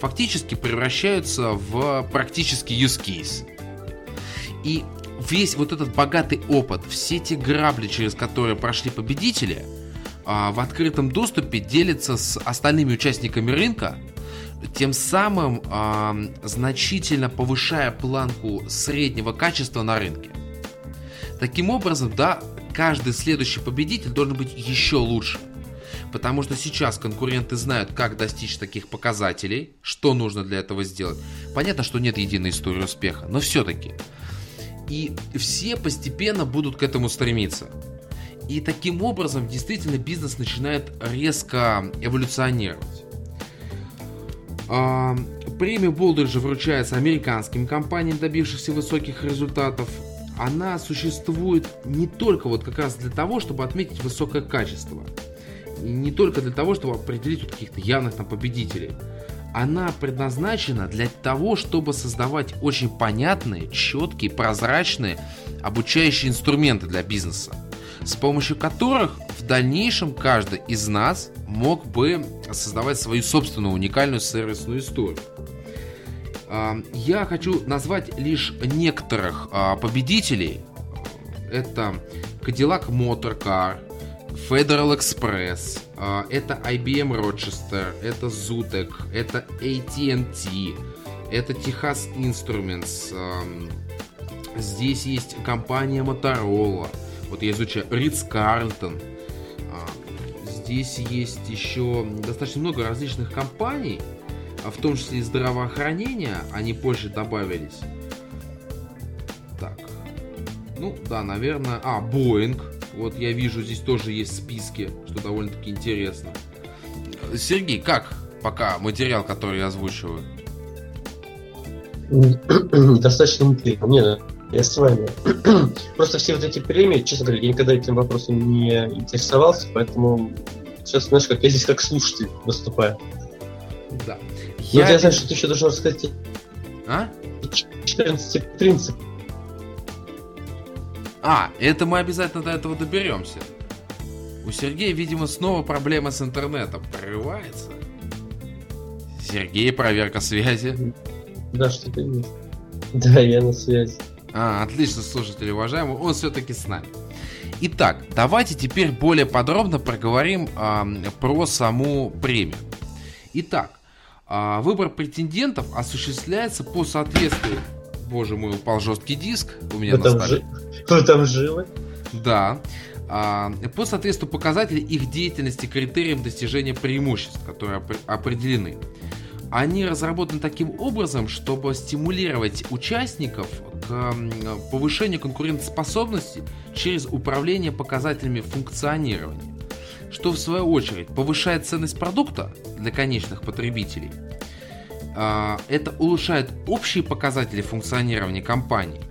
фактически превращаются в практически use case. И весь вот этот богатый опыт, все те грабли, через которые прошли победители, в открытом доступе делятся с остальными участниками рынка, тем самым а, значительно повышая планку среднего качества на рынке. Таким образом, да, каждый следующий победитель должен быть еще лучше. Потому что сейчас конкуренты знают, как достичь таких показателей, что нужно для этого сделать. Понятно, что нет единой истории успеха, но все-таки. И все постепенно будут к этому стремиться. И таким образом действительно бизнес начинает резко эволюционировать. А, премия Болдерджа вручается американским компаниям, добившимся высоких результатов. Она существует не только вот как раз для того, чтобы отметить высокое качество. И не только для того, чтобы определить каких-то явных там победителей. Она предназначена для того, чтобы создавать очень понятные, четкие, прозрачные обучающие инструменты для бизнеса с помощью которых в дальнейшем каждый из нас мог бы создавать свою собственную уникальную сервисную историю. А, я хочу назвать лишь некоторых а, победителей. Это Cadillac Motor Car, Federal Express, а, это IBM Rochester, это Zutec, это AT&T, это Texas Instruments, здесь есть компания Motorola, вот я изучаю Ридс Карлтон. Здесь есть еще достаточно много различных компаний, а в том числе и здравоохранения, они позже добавились. Так. Ну, да, наверное... А, Боинг. Вот я вижу, здесь тоже есть списки, что довольно-таки интересно. Сергей, как пока материал, который я озвучиваю? Достаточно интересно. Мне я с вами. [CLEARS THROAT] Просто все вот эти премии, честно говоря, я никогда этим вопросом не интересовался, поэтому сейчас, знаешь, как я здесь как слушатель выступаю. Да. Но я... я знаю, что ты еще должен рассказать а? 14 принцип. А, это мы обязательно до этого доберемся. У Сергея, видимо, снова проблема с интернетом. Прорывается. Сергей, проверка связи. Да, что-то есть. Да, я на связи. А, отлично, слушатели, уважаемые, он все-таки с нами. Итак, давайте теперь более подробно проговорим а, про саму премию. Итак, а, выбор претендентов осуществляется по соответствию... Боже мой, упал жесткий диск у меня на столе. Вы там живы? Да. А, по соответствию показателей их деятельности критериям достижения преимуществ, которые определены. Они разработаны таким образом, чтобы стимулировать участников к повышению конкурентоспособности через управление показателями функционирования, что в свою очередь повышает ценность продукта для конечных потребителей. А, это улучшает общие показатели функционирования компании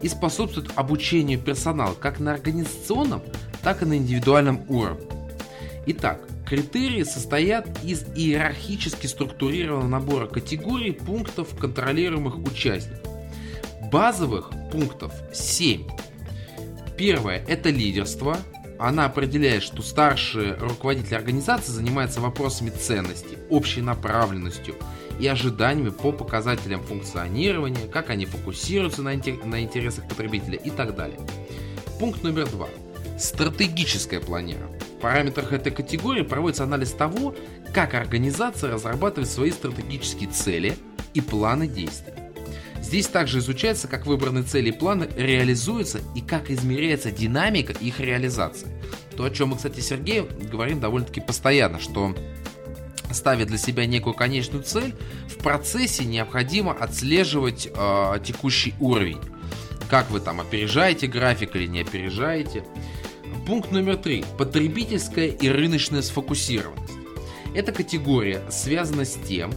и способствует обучению персонала как на организационном, так и на индивидуальном уровне. Итак, Критерии состоят из иерархически структурированного набора категорий пунктов контролируемых участников. Базовых пунктов 7. Первое – это лидерство. Она определяет, что старший руководитель организации занимается вопросами ценности, общей направленностью и ожиданиями по показателям функционирования, как они фокусируются на, интересах потребителя и так далее. Пункт номер два. Стратегическое планирование параметрах этой категории проводится анализ того, как организация разрабатывает свои стратегические цели и планы действий. Здесь также изучается, как выбранные цели и планы реализуются и как измеряется динамика их реализации. То, о чем мы, кстати, Сергей говорим довольно-таки постоянно, что ставит для себя некую конечную цель, в процессе необходимо отслеживать э, текущий уровень. Как вы там опережаете график или не опережаете. Пункт номер три. Потребительская и рыночная сфокусированность. Эта категория связана с тем,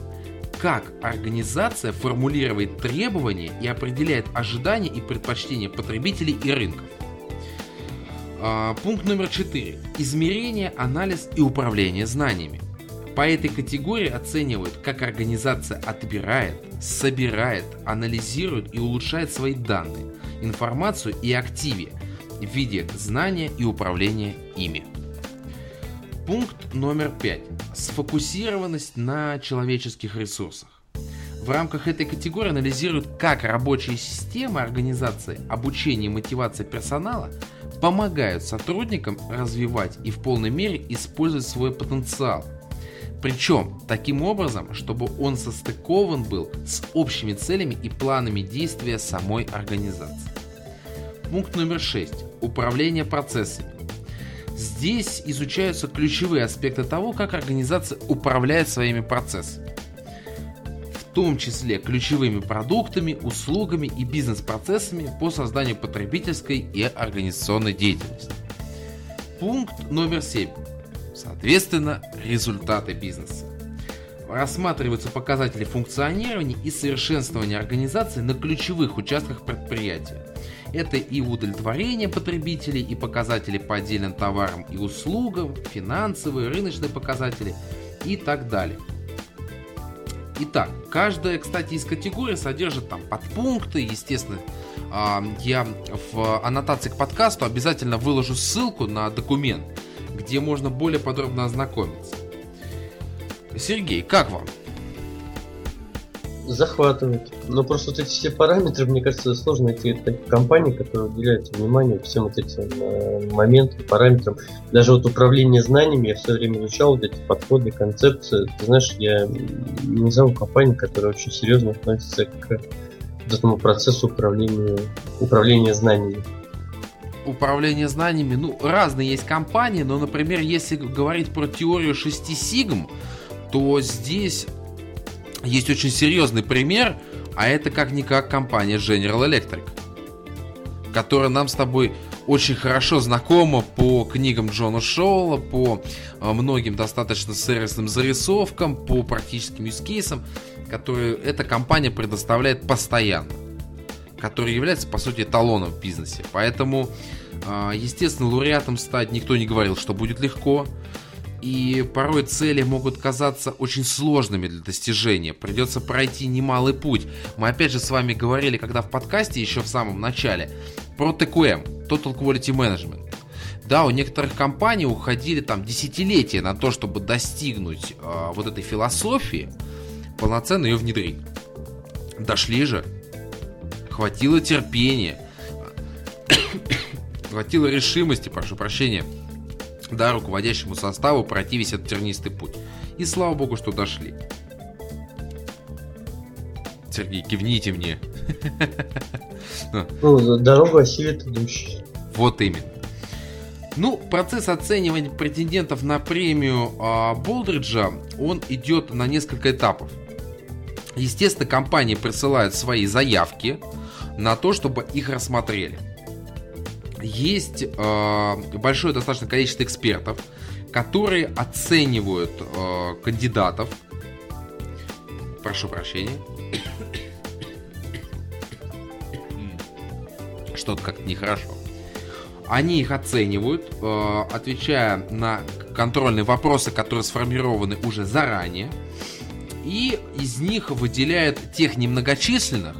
как организация формулирует требования и определяет ожидания и предпочтения потребителей и рынков. А, пункт номер четыре. Измерение, анализ и управление знаниями. По этой категории оценивают, как организация отбирает, собирает, анализирует и улучшает свои данные, информацию и активе в виде знания и управления ими. Пункт номер пять. Сфокусированность на человеческих ресурсах. В рамках этой категории анализируют, как рабочие системы организации обучения и мотивации персонала помогают сотрудникам развивать и в полной мере использовать свой потенциал. Причем таким образом, чтобы он состыкован был с общими целями и планами действия самой организации. Пункт номер 6. Управление процессами. Здесь изучаются ключевые аспекты того, как организация управляет своими процессами. В том числе ключевыми продуктами, услугами и бизнес-процессами по созданию потребительской и организационной деятельности. Пункт номер 7. Соответственно, результаты бизнеса. Рассматриваются показатели функционирования и совершенствования организации на ключевых участках предприятия – это и удовлетворение потребителей, и показатели по отдельным товарам и услугам, финансовые, рыночные показатели и так далее. Итак, каждая, кстати, из категорий содержит там подпункты, естественно, а, я в аннотации к подкасту обязательно выложу ссылку на документ, где можно более подробно ознакомиться. Сергей, как вам? Захватывает. Но просто вот эти все параметры, мне кажется, сложно найти таких компаний, которые уделяют внимание всем вот этим э, моментам, параметрам. Даже вот управление знаниями я все время изучал вот эти подходы, концепции. Ты знаешь, я не знаю компании, которая очень серьезно относится к этому процессу управления, управления знаниями управление знаниями, ну, разные есть компании, но, например, если говорить про теорию 6 сигм, то здесь есть очень серьезный пример, а это как-никак компания General Electric, которая нам с тобой очень хорошо знакома по книгам Джона Шоула, по а, многим достаточно сервисным зарисовкам, по практическим юзкейсам, которые эта компания предоставляет постоянно, который является, по сути, эталоном в бизнесе. Поэтому, а, естественно, лауреатом стать никто не говорил, что будет легко и порой цели могут казаться очень сложными для достижения. Придется пройти немалый путь. Мы опять же с вами говорили, когда в подкасте еще в самом начале, про TQM, Total Quality Management. Да, у некоторых компаний уходили там десятилетия на то, чтобы достигнуть э, вот этой философии, полноценно ее внедрить. Дошли же. Хватило терпения. [COUGHS] Хватило решимости, прошу прощения да, руководящему составу пройти весь этот тернистый путь. И слава богу, что дошли. Сергей, кивните мне. Ну, дорога осилит идущий. Вот именно. Ну, процесс оценивания претендентов на премию а, Болдриджа, он идет на несколько этапов. Естественно, компании присылают свои заявки на то, чтобы их рассмотрели есть э, большое достаточно количество экспертов, которые оценивают э, кандидатов. Прошу прощения. Что-то как-то нехорошо. Они их оценивают, э, отвечая на контрольные вопросы, которые сформированы уже заранее. И из них выделяют тех немногочисленных,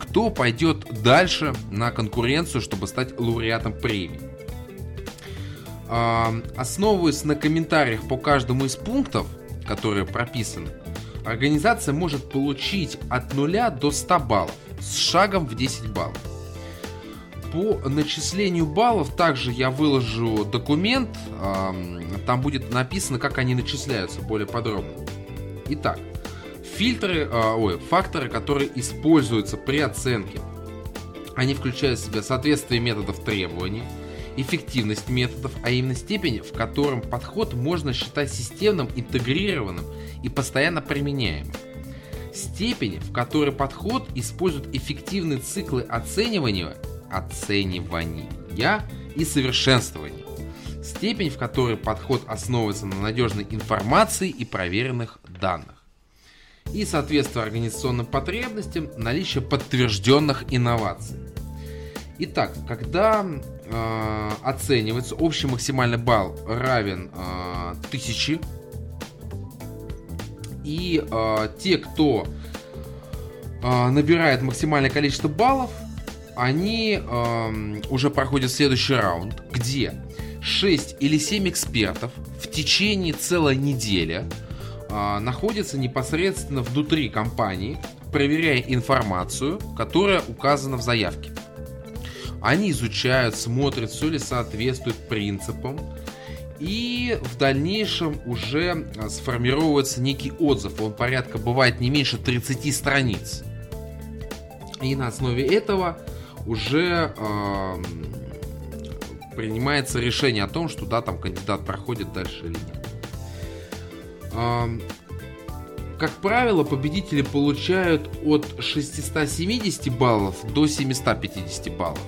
кто пойдет дальше на конкуренцию, чтобы стать лауреатом премии. Основываясь на комментариях по каждому из пунктов, которые прописаны, организация может получить от 0 до 100 баллов с шагом в 10 баллов. По начислению баллов также я выложу документ, там будет написано, как они начисляются более подробно. Итак, Фильтры, э, ой, факторы, которые используются при оценке. Они включают в себя соответствие методов требований, эффективность методов, а именно степень, в котором подход можно считать системным, интегрированным и постоянно применяемым. Степень, в которой подход использует эффективные циклы оценивания, оценивания и совершенствования. Степень, в которой подход основывается на надежной информации и проверенных данных. И соответствие организационным потребностям, наличие подтвержденных инноваций. Итак, когда э, оценивается общий максимальный балл равен э, 1000, и э, те, кто э, набирает максимальное количество баллов, они э, уже проходят следующий раунд, где 6 или 7 экспертов в течение целой недели э, находятся непосредственно внутри компании, проверяя информацию, которая указана в заявке. Они изучают, смотрят, все ли соответствует принципам, и в дальнейшем уже а, сформировывается некий отзыв. Он порядка бывает не меньше 30 страниц. И на основе этого уже э, принимается решение о том, что да, там кандидат проходит дальше или нет. Как правило, победители получают от 670 баллов до 750 баллов.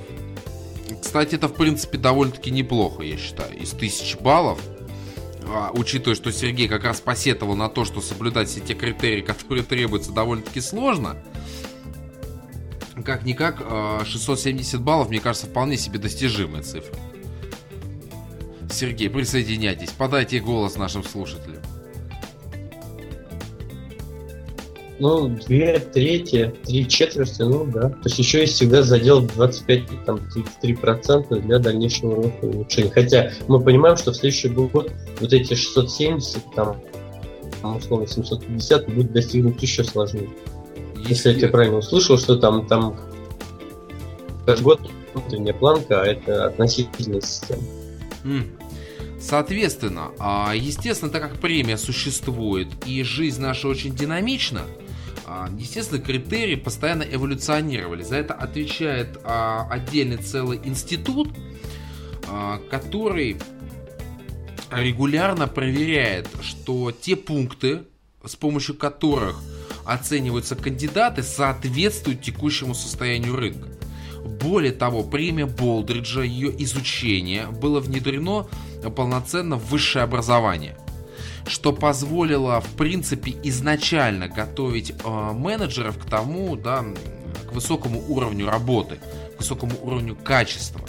Кстати, это, в принципе, довольно-таки неплохо, я считаю. Из тысяч баллов, а, учитывая, что Сергей как раз посетовал на то, что соблюдать все те критерии, которые требуются, довольно-таки сложно. Как-никак, 670 а, баллов, мне кажется, вполне себе достижимая цифра. Сергей, присоединяйтесь, подайте голос нашим слушателям. Ну, две трети, три четверти, ну да. То есть еще есть всегда задел 25, там, 33% для дальнейшего роста улучшения. Хотя мы понимаем, что в следующий год вот эти 670, там, условно 750 будет достигнуть еще сложнее. Если я тебя правильно услышал, что там, там каждый год внутренняя планка, а это относительная система. Соответственно, а, естественно, так как премия существует и жизнь наша очень динамична, естественно, критерии постоянно эволюционировали. За это отвечает а, отдельный целый институт, а, который регулярно проверяет, что те пункты, с помощью которых оцениваются кандидаты, соответствуют текущему состоянию рынка. Более того, премия Болдриджа, ее изучение было внедрено полноценно в высшее образование – что позволило, в принципе, изначально готовить э, менеджеров к тому, да, к высокому уровню работы, к высокому уровню качества.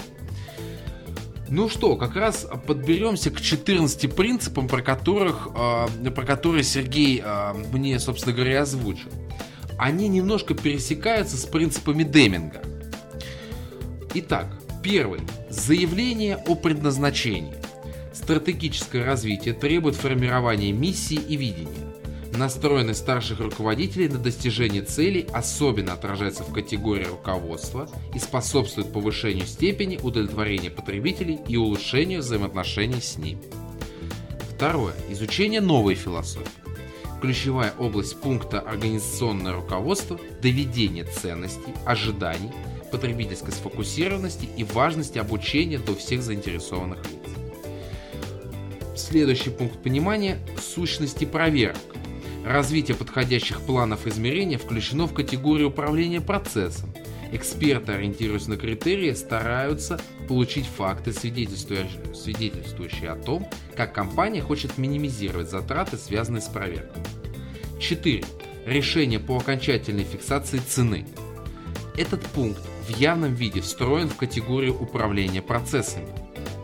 Ну что, как раз подберемся к 14 принципам, про, которых, э, про которые Сергей э, мне, собственно говоря, озвучил. Они немножко пересекаются с принципами Деминга. Итак, первый. Заявление о предназначении. Стратегическое развитие требует формирования миссии и видения. Настроенность старших руководителей на достижение целей особенно отражается в категории руководства и способствует повышению степени удовлетворения потребителей и улучшению взаимоотношений с ними. Второе. Изучение новой философии. Ключевая область пункта организационное руководство – доведение ценностей, ожиданий, потребительской сфокусированности и важности обучения до всех заинтересованных лиц. Следующий пункт понимания – сущности проверок. Развитие подходящих планов измерения включено в категорию управления процессом. Эксперты, ориентируясь на критерии, стараются получить факты, свидетельствующие, о том, как компания хочет минимизировать затраты, связанные с проверкой. 4. Решение по окончательной фиксации цены. Этот пункт в явном виде встроен в категорию управления процессами.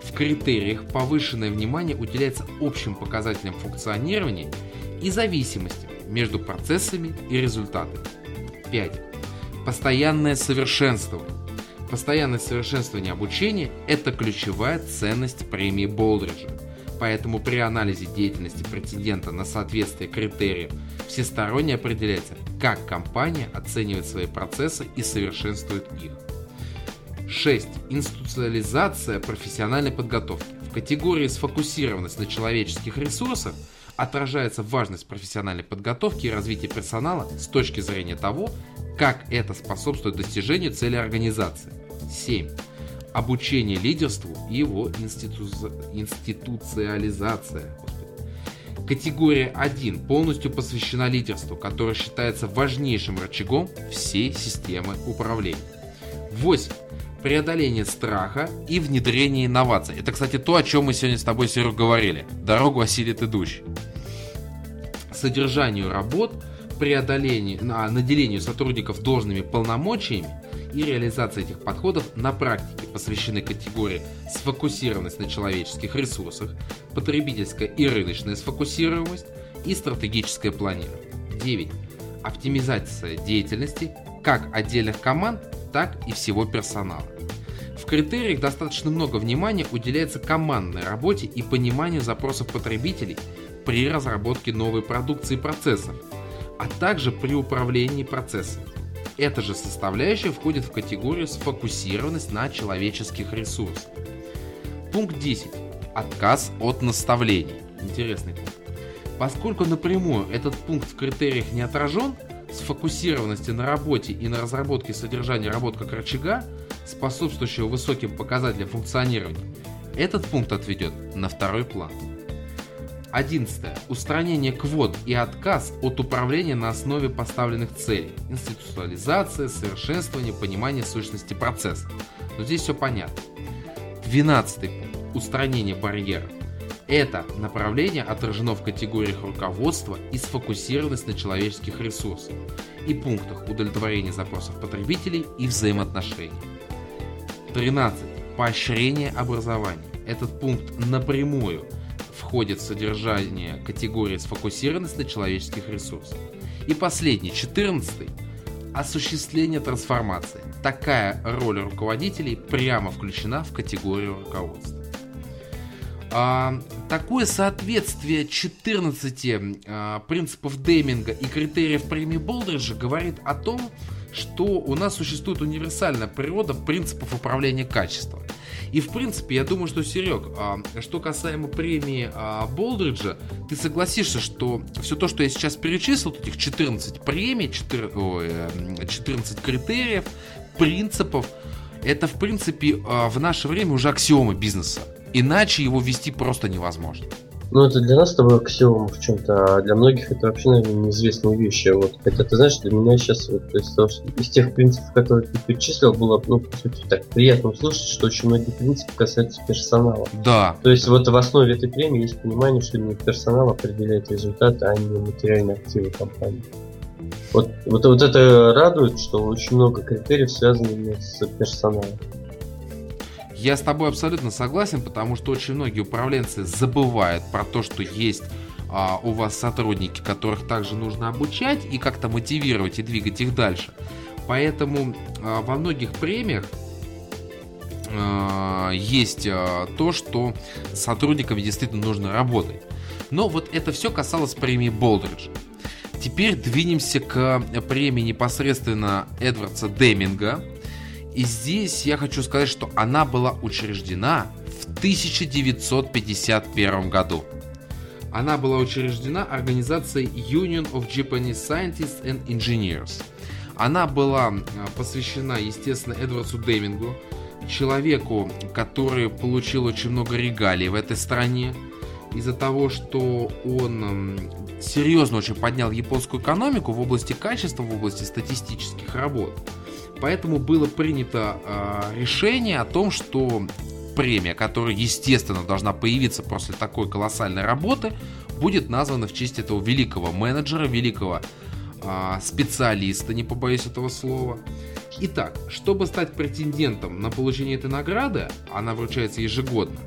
В критериях повышенное внимание уделяется общим показателям функционирования и зависимости между процессами и результатами. 5. Постоянное совершенствование. Постоянное совершенствование обучения – это ключевая ценность премии Болдриджа. Поэтому при анализе деятельности претендента на соответствие критериям всесторонне определяется, как компания оценивает свои процессы и совершенствует их. 6. Институциализация профессиональной подготовки. В категории сфокусированность на человеческих ресурсах отражается важность профессиональной подготовки и развития персонала с точки зрения того, как это способствует достижению цели организации. 7. обучение лидерству и его институ... институциализация. Категория 1 полностью посвящена лидерству, которое считается важнейшим рычагом всей системы управления. 8. Преодоление страха и внедрение инноваций. Это, кстати, то, о чем мы сегодня с тобой, Серег, говорили. Дорогу осилит идущий. Содержанию работ, преодолению, наделению сотрудников должными полномочиями и реализация этих подходов на практике посвящены категории сфокусированность на человеческих ресурсах, потребительская и рыночная сфокусированность и стратегическое планирование. 9. Оптимизация деятельности как отдельных команд, так и всего персонала. В критериях достаточно много внимания уделяется командной работе и пониманию запросов потребителей при разработке новой продукции и процессов, а также при управлении процессами. Эта же составляющая входит в категорию сфокусированность на человеческих ресурсах. Пункт 10. Отказ от наставлений. Интересный пункт. Поскольку напрямую этот пункт в критериях не отражен, сфокусированности на работе и на разработке содержания работ как рычага, способствующего высоким показателям функционирования, этот пункт отведет на второй план. 11. Устранение квот и отказ от управления на основе поставленных целей. Институциализация, совершенствование, понимание сущности процесса. Но здесь все понятно. 12 пункт. Устранение барьеров. Это направление отражено в категориях руководства и сфокусированность на человеческих ресурсах и пунктах удовлетворения запросов потребителей и взаимоотношений. 13. Поощрение образования. Этот пункт напрямую – входит в содержание категории сфокусированность на человеческих ресурсах. И последний, четырнадцатый, осуществление трансформации. Такая роль руководителей прямо включена в категорию руководства. А, такое соответствие 14 а, принципов Деминга и критериев премии Болдриджа говорит о том, что у нас существует универсальная природа принципов управления качеством. И в принципе, я думаю, что, Серег, а, что касаемо премии а, Болдриджа, ты согласишься, что все то, что я сейчас перечислил, этих 14 премий, 14, 14 критериев, принципов, это, в принципе, а, в наше время уже аксиомы бизнеса. Иначе его вести просто невозможно. Ну, это для нас с тобой аксиом в чем-то, а для многих это вообще, наверное, неизвестные вещи. Вот, хотя, ты знаешь, для меня сейчас, вот, из, того, что, из тех принципов, которые ты перечислил, было, ну, по сути, так приятно услышать, что очень многие принципы касаются персонала. Да. То есть, вот в основе этой премии есть понимание, что именно персонал определяет результаты, а не материальные активы компании. Вот, вот, вот это радует, что очень много критериев связано именно с персоналом. Я с тобой абсолютно согласен, потому что очень многие управленцы забывают про то, что есть а, у вас сотрудники, которых также нужно обучать и как-то мотивировать и двигать их дальше. Поэтому а, во многих премиях а, есть а, то, что с сотрудниками действительно нужно работать. Но вот это все касалось премии Болдриджа. Теперь двинемся к премии непосредственно Эдвардса Деминга, и здесь я хочу сказать, что она была учреждена в 1951 году. Она была учреждена организацией Union of Japanese Scientists and Engineers. Она была посвящена, естественно, Эдвардсу Демингу, человеку, который получил очень много регалий в этой стране, из-за того, что он серьезно очень поднял японскую экономику в области качества, в области статистических работ. Поэтому было принято э, решение о том, что премия, которая, естественно, должна появиться после такой колоссальной работы, будет названа в честь этого великого менеджера, великого э, специалиста, не побоюсь этого слова. Итак, чтобы стать претендентом на получение этой награды, она вручается ежегодно,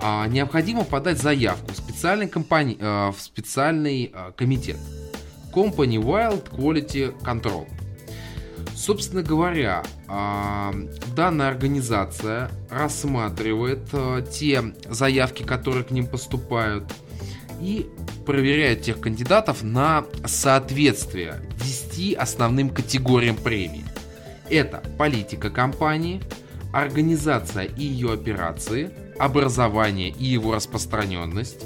э, необходимо подать заявку в специальный, компани- э, в специальный э, комитет Company Wild Quality Control. Собственно говоря, а, данная организация рассматривает а, те заявки, которые к ним поступают, и проверяет тех кандидатов на соответствие 10 основным категориям премии. Это политика компании, организация и ее операции, образование и его распространенность,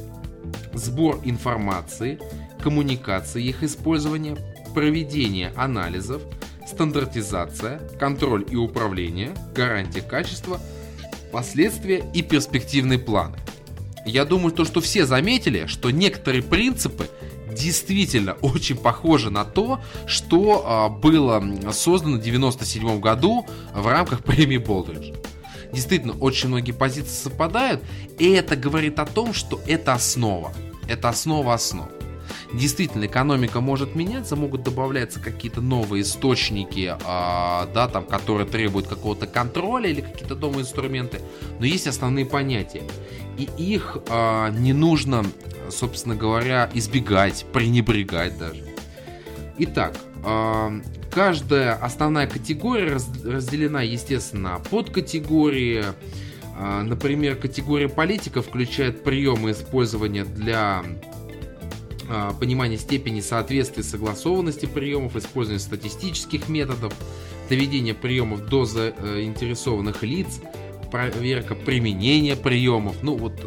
сбор информации, коммуникация их использования, проведение анализов – стандартизация, контроль и управление, гарантия качества, последствия и перспективные планы. Я думаю, то, что все заметили, что некоторые принципы действительно [LAUGHS] очень похожи на то, что а, было создано в 1997 году в рамках [LAUGHS] премии Болдридж. Действительно, очень многие позиции совпадают, и это говорит о том, что это основа. Это основа основ. Действительно, экономика может меняться, могут добавляться какие-то новые источники, а, да, там, которые требуют какого-то контроля или какие-то новые инструменты, но есть основные понятия. И их а, не нужно, собственно говоря, избегать, пренебрегать даже. Итак, а, каждая основная категория разделена, естественно, под категории. А, например, категория политика включает приемы использования для а, понимания степени соответствия согласованности приемов, использования статистических методов, доведения приемов до заинтересованных лиц, проверка применения приемов. Ну, вот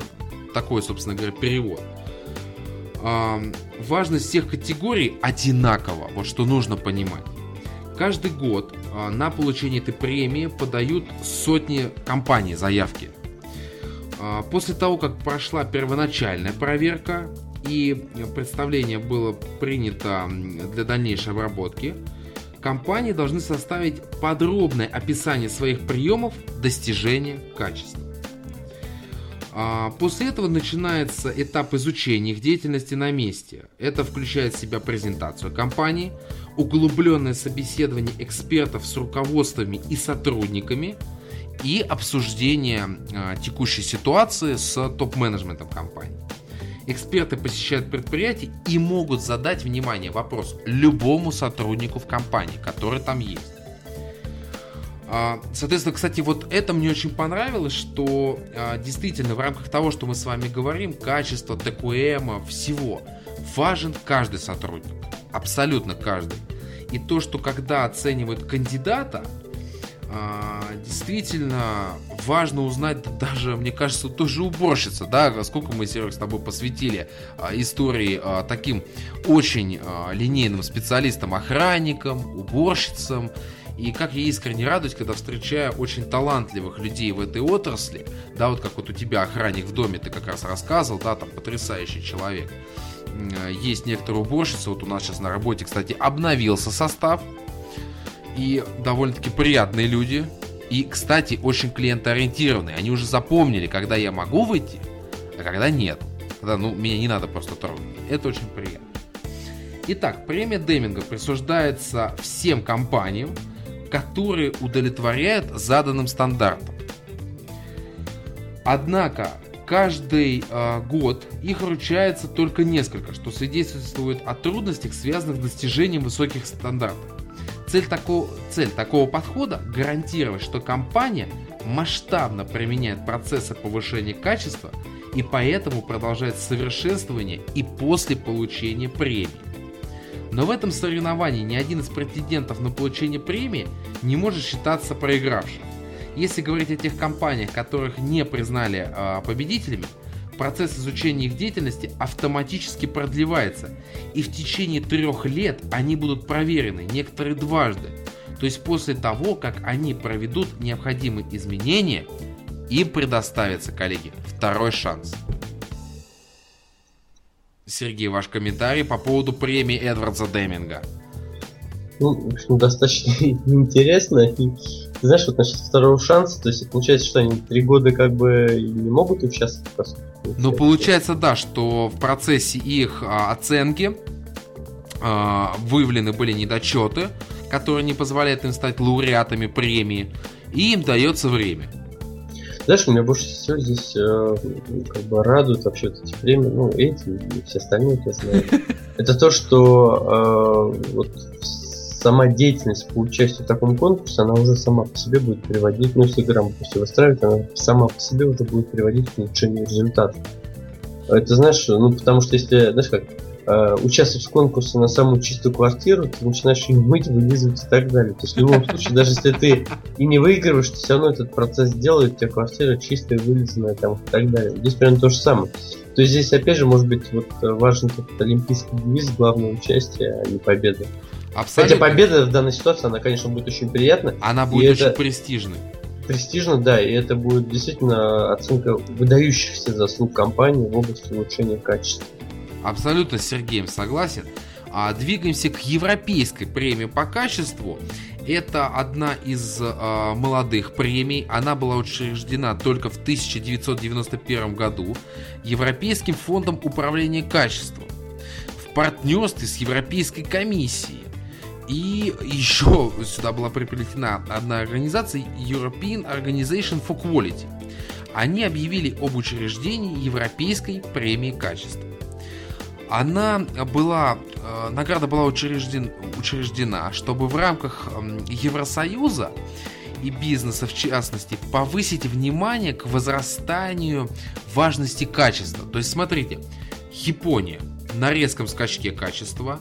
такой, собственно говоря, перевод. Важность всех категорий одинакова, вот что нужно понимать. Каждый год а, на получение этой премии подают сотни компаний заявки. А, после того, как прошла первоначальная проверка и представление было принято для дальнейшей обработки, компании должны составить подробное описание своих приемов достижения качества. А, после этого начинается этап изучения их деятельности на месте. Это включает в себя презентацию компании, углубленное собеседование экспертов с руководствами и сотрудниками и обсуждение а, текущей ситуации с топ-менеджментом компании. Эксперты посещают предприятие и могут задать, внимание, вопрос любому сотруднику в компании, который там есть. А, соответственно, кстати, вот это мне очень понравилось, что а, действительно в рамках того, что мы с вами говорим, качество ТКМ, всего, важен каждый сотрудник. Абсолютно каждый. И то, что когда оценивают кандидата, действительно важно узнать [LAUGHS] даже, мне кажется, тоже уборщица, да, сколько мы, Серег, с тобой посвятили а, истории а, таким очень линейным специалистам, охранникам, уборщицам, и как я искренне радуюсь, когда встречаю очень талантливых людей в этой отрасли, да, вот как вот у тебя охранник в доме, ты как раз рассказывал, да, там потрясающий человек. Есть некоторые уборщицы, вот у нас сейчас на работе, кстати, обновился состав, и довольно-таки приятные люди. И, кстати, очень клиентоориентированные. Они уже запомнили, когда я могу выйти, а когда нет. Когда, ну, меня не надо просто трогать. Это очень приятно. Итак, премия Деминга присуждается всем компаниям, которые удовлетворяют заданным стандартам. Однако, каждый э, год их вручается только несколько, что свидетельствует о трудностях, связанных с достижением высоких стандартов. Цель такого, цель такого подхода – гарантировать, что компания масштабно применяет процессы повышения качества и поэтому продолжает совершенствование и после получения премии. Но в этом соревновании ни один из претендентов на получение премии не может считаться проигравшим. Если говорить о тех компаниях, которых не признали э, победителями, процесс изучения их деятельности автоматически продлевается, и в течение трех лет они будут проверены, некоторые дважды. То есть после того, как они проведут необходимые изменения, им предоставится, коллеги, второй шанс. Сергей, ваш комментарий по поводу премии Эдвардса Деминга. Ну, в общем, достаточно [LAUGHS] интересно. И знаешь, вот насчет второго шанса, то есть получается, что они три года как бы не могут участвовать? Ну, получается, да, что в процессе их а, оценки а, выявлены были недочеты, которые не позволяют им стать лауреатами премии, и им дается время. Знаешь, меня больше всего здесь э, как бы радуют вообще вот эти премии, ну, эти и все остальные, я знаю. [LAUGHS] Это то, что э, вот сама деятельность по участию в таком конкурсе, она уже сама по себе будет приводить, ну если грамотно все выстраивать, она сама по себе уже будет приводить к улучшению результата. Это знаешь, ну потому что если, знаешь как, э, участвовать в конкурсе на самую чистую квартиру, ты начинаешь ее мыть, вылизывать и так далее. То есть в любом [LAUGHS] случае, даже если ты и не выигрываешь, то все равно этот процесс делает, у тебя квартира чистая, вылизанная там и так далее. Здесь примерно то же самое. То есть здесь опять же может быть вот важен этот олимпийский девиз, главное участие, а не победа. Абсолютно. Хотя победа в данной ситуации, она, конечно, будет очень приятна. Она будет очень это... престижной. престижно, да, и это будет действительно оценка выдающихся заслуг компании в области улучшения качества. Абсолютно с Сергеем согласен. А двигаемся к европейской премии по качеству. Это одна из э, молодых премий. Она была учреждена только в 1991 году Европейским фондом управления качеством в партнерстве с Европейской комиссией. И еще сюда была приплетена одна организация European Organization for Quality. Они объявили об учреждении Европейской премии качества. Она была, э, награда была учрежден, учреждена, чтобы в рамках Евросоюза и бизнеса в частности повысить внимание к возрастанию важности качества. То есть смотрите, Япония на резком скачке качества,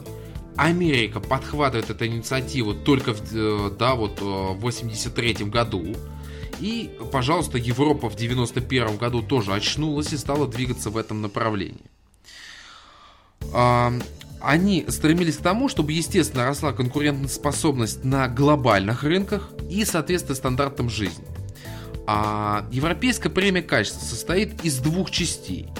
Америка подхватывает эту инициативу только в, э, да, вот, э, в 83 году. И, пожалуйста, Европа в 91 году тоже очнулась и стала двигаться в этом направлении. Они стремились к тому, чтобы, естественно, росла конкурентоспособность на глобальных рынках и соответствие стандартам жизни. А Европейская премия качества состоит из двух частей –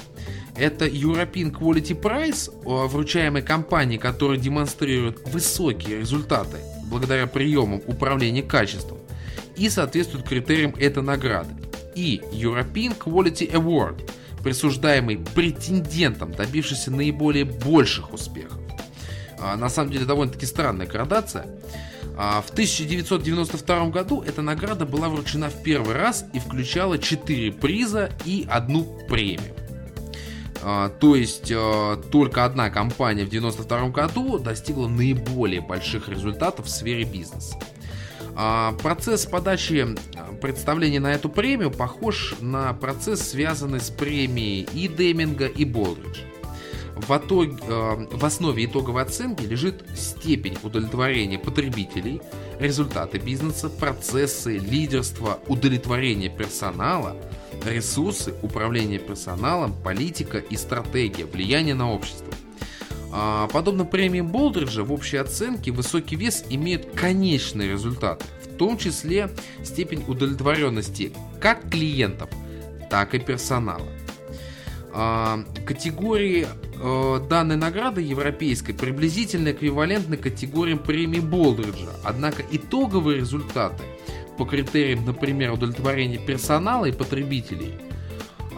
это European Quality Prize, вручаемый компании, которая демонстрирует высокие результаты благодаря приемам управления качеством и соответствует критериям этой награды. И European Quality Award, присуждаемый претендентам, добившимся наиболее больших успехов. А, на самом деле довольно-таки странная градация. А, в 1992 году эта награда была вручена в первый раз и включала 4 приза и одну премию. А, то есть а, только одна компания в 1992 году достигла наиболее больших результатов в сфере бизнеса. А, процесс подачи представления на эту премию похож на процесс, связанный с премией и Деминга, и Болдриджа. В, итоге, в основе итоговой оценки лежит степень удовлетворения потребителей, результаты бизнеса, процессы, лидерство, удовлетворение персонала – ресурсы, управление персоналом, политика и стратегия, влияние на общество. А, подобно премии Болдриджа, в общей оценке высокий вес имеют конечные результаты, в том числе степень удовлетворенности как клиентов, так и персонала. А, категории э, данной награды европейской приблизительно эквивалентны категориям премии Болдриджа, однако итоговые результаты по критериям, например, удовлетворения персонала и потребителей,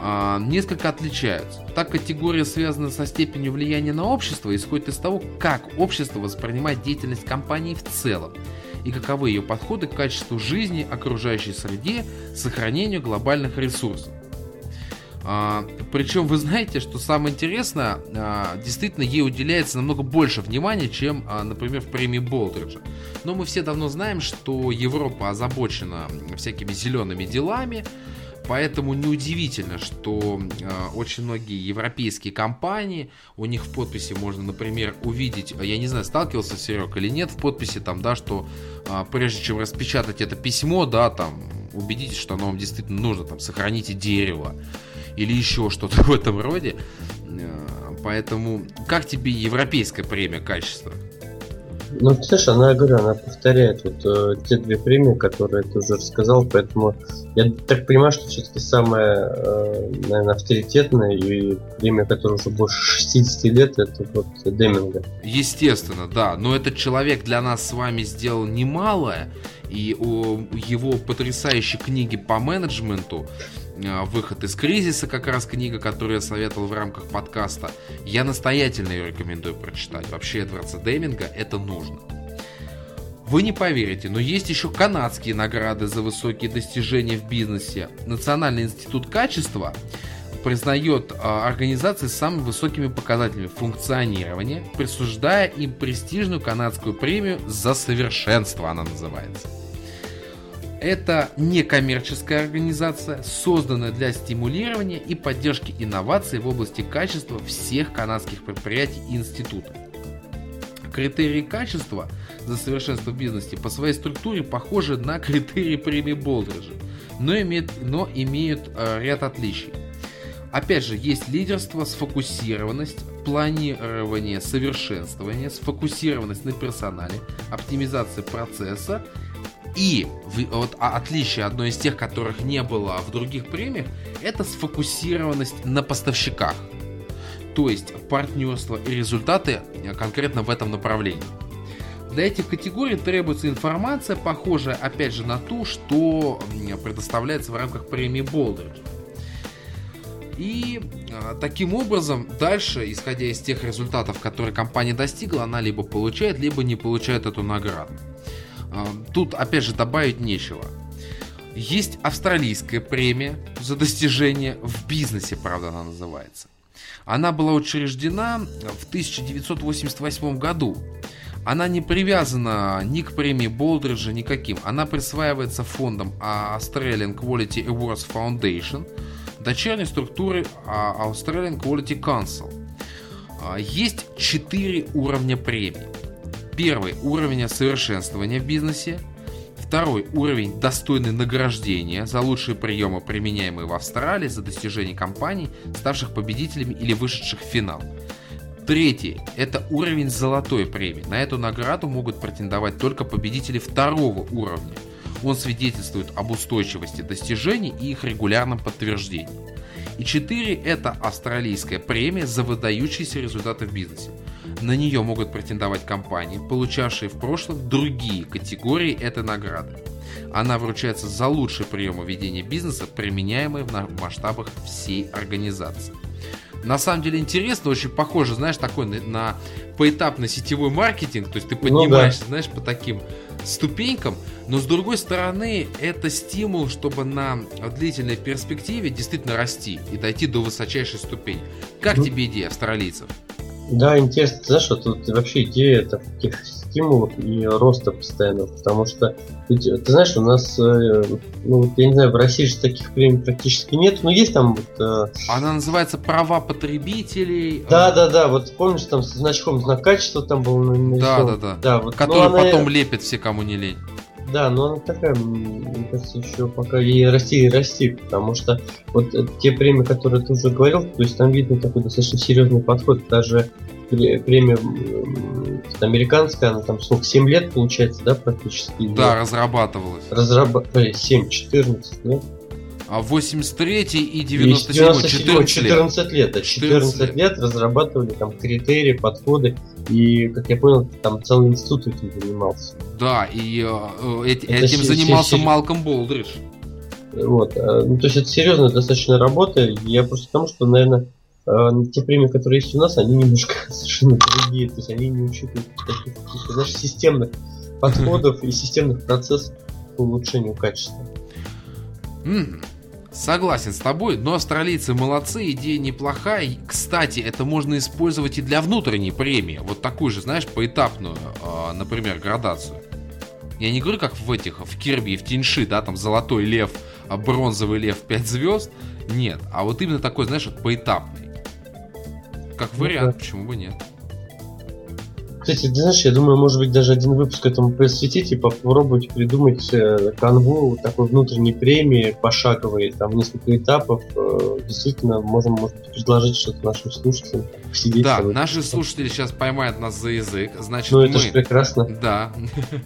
а, несколько отличаются. Так категория связана со степенью влияния на общество исходит из того, как общество воспринимает деятельность компании в целом и каковы ее подходы к качеству жизни, окружающей среде, сохранению глобальных ресурсов. А, причем вы знаете, что самое интересное, а, действительно ей уделяется намного больше внимания, чем, а, например, в премии Болдриджа. Но мы все давно знаем, что Европа озабочена всякими зелеными делами, Поэтому неудивительно, что очень многие европейские компании, у них в подписи можно, например, увидеть, я не знаю, сталкивался Серег или нет, в подписи там, да, что прежде чем распечатать это письмо, да, там, убедитесь, что оно вам действительно нужно, там, сохраните дерево или еще что-то [LAUGHS] в этом роде. Э, поэтому, как тебе европейская премия качества? Ну, знаешь, она, я говорю, она повторяет вот э, те две премии, которые ты уже рассказал, поэтому я так понимаю, что все-таки самая, э, наверное, авторитетная и премия, которая уже больше 60 лет, это вот Деминга. Естественно, да, но этот человек для нас с вами сделал немалое, и о его потрясающей книге по менеджменту выход из кризиса, как раз книга, которую я советовал в рамках подкаста. Я настоятельно ее рекомендую прочитать. Вообще Эдвардса Деминга это нужно. Вы не поверите, но есть еще канадские награды за высокие достижения в бизнесе. Национальный институт качества признает а, организации с самыми высокими показателями функционирования, присуждая им престижную канадскую премию за совершенство, она называется. Это некоммерческая организация, созданная для стимулирования и поддержки инноваций в области качества всех канадских предприятий и институтов. Критерии качества за совершенство в бизнесе по своей структуре похожи на критерии премии Болдриджа, но имеют, но имеют э, ряд отличий. Опять же, есть лидерство, сфокусированность, планирование, совершенствование, сфокусированность на персонале, оптимизация процесса И вот а, отличие одно из тех, которых не было в других премиях, это сфокусированность на поставщиках. То есть партнерство и результаты э, конкретно в этом направлении. Для этих категорий требуется информация, похожая опять же на ту, что предоставляется в рамках премии Болдерджа. И э, таким образом, дальше, исходя из тех результатов, которые компания достигла, она либо получает, либо не получает эту награду. Э, тут, опять же, добавить нечего. Есть австралийская премия за достижение в бизнесе, правда, она называется. Она была учреждена в 1988 году. Она не привязана ни к премии Болдриджа, никаким. Она присваивается фондом Australian Quality Awards Foundation – дочерней структуры а, Australian Quality Council. А, есть четыре уровня премий. Первый уровень совершенствования в бизнесе. Второй уровень достойный награждения за лучшие приемы, применяемые в Австралии за достижение компаний, ставших победителями или вышедших в финал. Третий – это уровень золотой премии. На эту награду могут претендовать только победители второго уровня – он свидетельствует об устойчивости достижений и их регулярном подтверждении. И 4 – это австралийская премия за выдающиеся результаты в бизнесе. На нее могут претендовать компании, получавшие в прошлом другие категории этой награды. Она вручается за лучшие приемы ведения бизнеса, применяемые в масштабах всей организации. На самом деле интересно, очень похоже, знаешь, такой на, на поэтапный сетевой маркетинг, то есть ты поднимаешься, ну, да. знаешь, по таким ступенькам, но с другой стороны, это стимул, чтобы на длительной перспективе действительно расти и дойти до высочайшей ступени. Как ну, тебе идея австралийцев? Да, интересно, ты знаешь, вот тут вообще идея таких стимулов и роста постоянно, потому что, ты знаешь, у нас, э, ну, я не знаю, в России же таких премий практически нет, но есть там вот... Э, Она называется «Права потребителей». Да, да, да, вот помнишь, там с значком знак качества там был нарисован. Да, да, вот, который потом она... лепит все, кому не лень. Да, но она такая, мне кажется, еще пока ей расти и расти, потому что вот те премии, которые ты уже говорил, то есть там видно такой достаточно серьезный подход, даже премия американская, она там сколько, 7 лет получается, да, практически? Да, разрабатывалась. Разрабатывали 7, 14, нет? А 83 и 97, 97 14, 14 лет. Да, 14, 14 лет. разрабатывали там критерии, подходы. И, как я понял, там целый институт этим занимался. Да, и э, эти, этим занимался Малком Болдридж. Вот. Э, ну, то есть это серьезная достаточно работа. Я просто потому, что, наверное, э, те премии, которые есть у нас, они немножко [LAUGHS] совершенно другие. То есть они не учитывают таких, знаешь, системных подходов и [LAUGHS] системных процессов по улучшению качества. Согласен с тобой, но австралийцы молодцы, идея неплохая. Кстати, это можно использовать и для внутренней премии. Вот такую же, знаешь, поэтапную, а, например, градацию. Я не говорю, как в этих, в Кирби и в Тиньши, да, там золотой лев, а бронзовый лев 5 звезд. Нет, а вот именно такой, знаешь, вот поэтапный. Как ну вариант, почему бы нет. Кстати, ты знаешь, я думаю, может быть, даже один выпуск этому посвятить и попробовать придумать э, канву такой внутренней премии пошаговой, там несколько этапов. Э, действительно, можем, может быть, предложить что-то нашим слушателям. Сидеть да, наши слушатели сейчас поймают нас за язык. Значит, ну, мы... это же прекрасно. Да.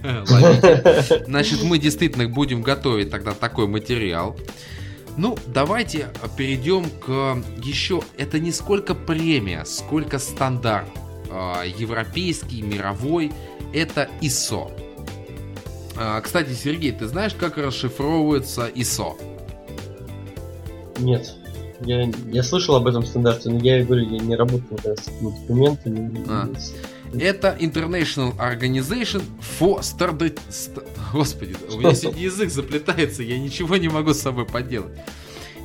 [LAUGHS] [LAUGHS] Значит, мы действительно будем готовить тогда такой материал. Ну, давайте перейдем к еще... Это не сколько премия, сколько стандарт. А, европейский, мировой, это ISO. А, кстати, Сергей, ты знаешь, как расшифровывается ISO? Нет. Я, я слышал об этом стандарте, но я говорю, я не работаю с этими документами. А. Это International Organization for Standard... Господи, у меня [LAUGHS] сегодня язык заплетается, я ничего не могу с собой поделать.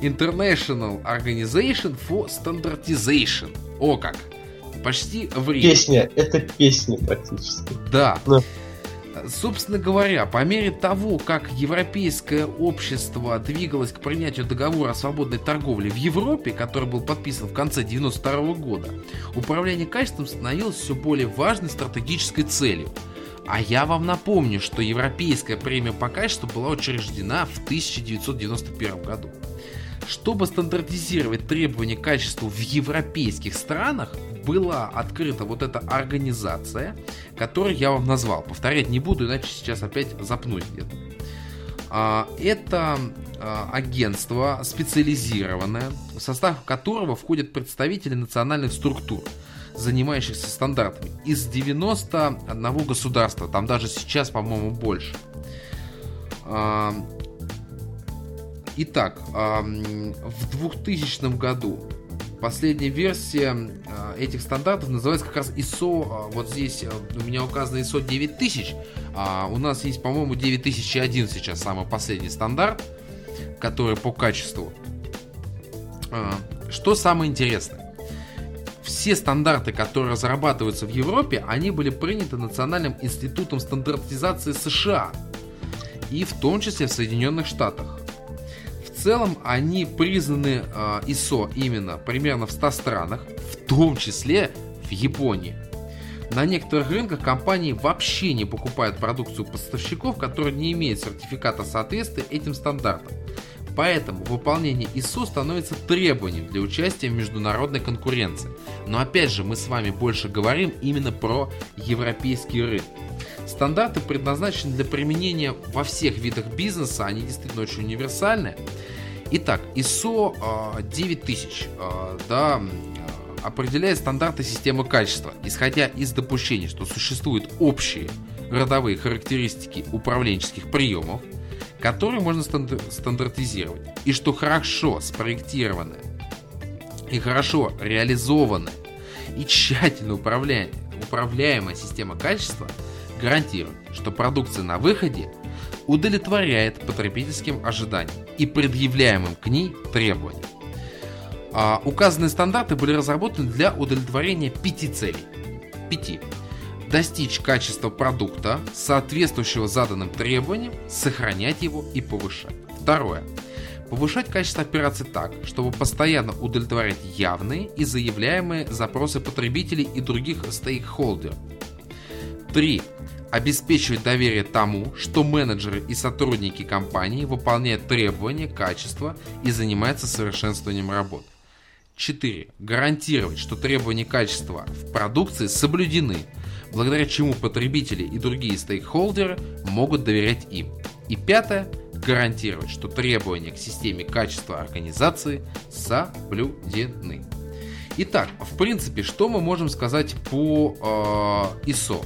International Organization for Standardization. О как! Почти в Риме. Песня, это песня практически. Да. Но. Собственно говоря, по мере того, как европейское общество двигалось к принятию договора о свободной торговле в Европе, который был подписан в конце 92 года, управление качеством становилось все более важной стратегической целью. А я вам напомню, что Европейская премия по качеству была учреждена в 1991 году. Чтобы стандартизировать требования к качеству в европейских странах, была открыта вот эта организация, которую я вам назвал. Повторять не буду, иначе сейчас опять запнусь где-то. А, это а, агентство специализированное, в состав которого входят представители национальных структур, занимающихся стандартами, из 91 государства, там даже сейчас, по-моему, больше. А, итак, в 2000 году Последняя версия этих стандартов называется как раз ISO, вот здесь у меня указано ISO 9000, а у нас есть, по-моему, 9001 сейчас самый последний стандарт, который по качеству. Что самое интересное? Все стандарты, которые разрабатываются в Европе, они были приняты Национальным институтом стандартизации США и в том числе в Соединенных Штатах целом они признаны э, ISO именно примерно в 100 странах, в том числе в Японии. На некоторых рынках компании вообще не покупают продукцию поставщиков, которые не имеют сертификата соответствия этим стандартам. Поэтому выполнение ISO становится требованием для участия в международной конкуренции. Но опять же, мы с вами больше говорим именно про европейский рынок. Стандарты предназначены для применения во всех видах бизнеса, они действительно очень универсальны. Итак, ISO 9000 да, определяет стандарты системы качества, исходя из допущения, что существуют общие родовые характеристики управленческих приемов, которые можно стандартизировать, и что хорошо спроектированная и хорошо реализованная и тщательно управляемая система качества гарантирует, что продукция на выходе удовлетворяет потребительским ожиданиям и предъявляемым к ней требованиям. А указанные стандарты были разработаны для удовлетворения пяти целей. Пяти. Достичь качества продукта, соответствующего заданным требованиям, сохранять его и повышать. Второе. Повышать качество операций так, чтобы постоянно удовлетворять явные и заявляемые запросы потребителей и других стейкхолдеров. 3 обеспечивать доверие тому, что менеджеры и сотрудники компании выполняют требования качества и занимаются совершенствованием работы. 4. Гарантировать, что требования качества в продукции соблюдены, благодаря чему потребители и другие стейкхолдеры могут доверять им. И пятое. Гарантировать, что требования к системе качества организации соблюдены. Итак, в принципе, что мы можем сказать по э, ISO?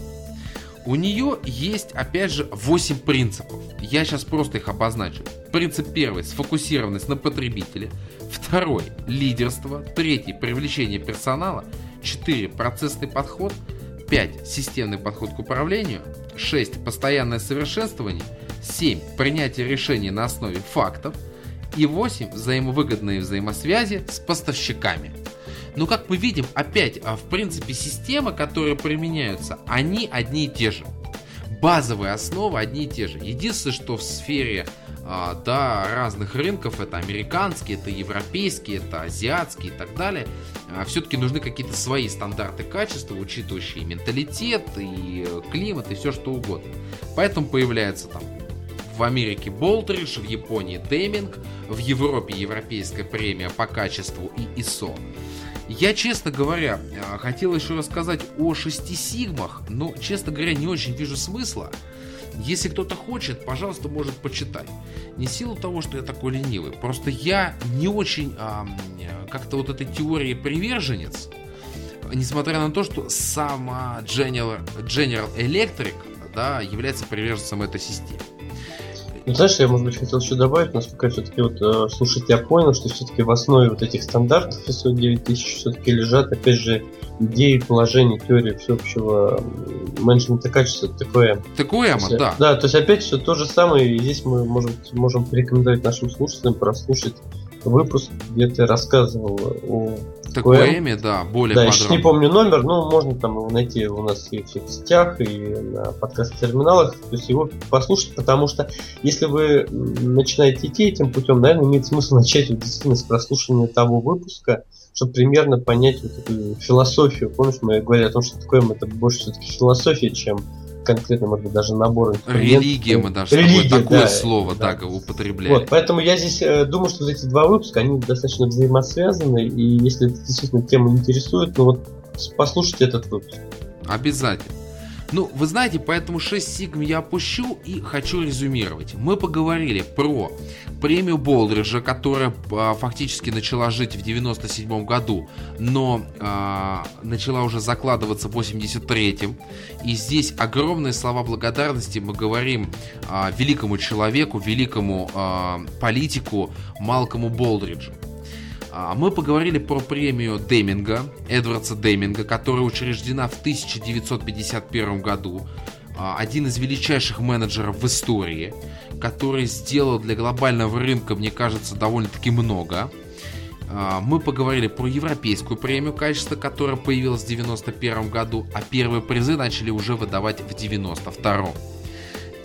У нее есть, опять же, 8 принципов. Я сейчас просто их обозначу. Принцип первый – сфокусированность на потребителе. Второй – лидерство. Третий – привлечение персонала. Четыре – процессный подход. Пять – системный подход к управлению. Шесть – постоянное совершенствование. Семь – принятие решений на основе фактов. И восемь – взаимовыгодные взаимосвязи с поставщиками. Но как мы видим, опять, а, в принципе, системы, которые применяются, они одни и те же. Базовые основы одни и те же. Единственное, что в сфере а, да, разных рынков, это американские, это европейские, это азиатские и так далее, а, все-таки нужны какие-то свои стандарты качества, учитывающие менталитет, и климат, и все что угодно. Поэтому появляется там в Америке Болтридж, в Японии Деминг, в Европе Европейская премия по качеству и ISO. Я, честно говоря, э, хотел еще рассказать о шести сигмах, но, честно говоря, не очень вижу смысла. Если кто-то хочет, пожалуйста, может почитать. Не силу того, что я такой ленивый, просто я не очень а, как-то вот этой теории приверженец, несмотря на то, что сама General, General Electric да, является приверженцем этой системы. Ну, знаешь, я, может быть, хотел еще добавить, насколько я все-таки вот э, слушать я понял, что все-таки в основе вот этих стандартов ISO 9000 все-таки лежат, опять же, идеи, положения, теории всеобщего менеджмента качества, ТКМ. ТКМ, да. Да, то есть опять все то же самое, и здесь мы можем, можем порекомендовать нашим слушателям прослушать выпуск, где ты рассказывал о имя, да, более Да, подробно. еще не помню номер, но можно там его найти у нас и в соцсетях, и на подкаст-терминалах, то есть его послушать, потому что если вы начинаете идти этим путем, наверное, имеет смысл [LAUGHS] начать вот, действительно с прослушивания того выпуска, чтобы примерно понять вот эту философию. Помнишь, мы говорили о том, что такое это больше все-таки философия, чем конкретно, может быть, даже набор Религия мы даже Религия, такое да, слово да. так употребляем. Вот, поэтому я здесь э, думаю, что эти два выпуска, они достаточно взаимосвязаны, и если действительно тема интересует, ну вот послушайте этот выпуск. Обязательно. Ну, вы знаете, поэтому 6 сигм я опущу и хочу резюмировать. Мы поговорили про премию Болдриджа, которая а, фактически начала жить в 97 году, но а, начала уже закладываться в 83-м. И здесь огромные слова благодарности мы говорим а, великому человеку, великому а, политику Малкому Болдриджу. Мы поговорили про премию Деминга, Эдвардса Деминга, которая учреждена в 1951 году. А, один из величайших менеджеров в истории, который сделал для глобального рынка, мне кажется, довольно-таки много. А, мы поговорили про европейскую премию качества, которая появилась в 1991 году, а первые призы начали уже выдавать в 1992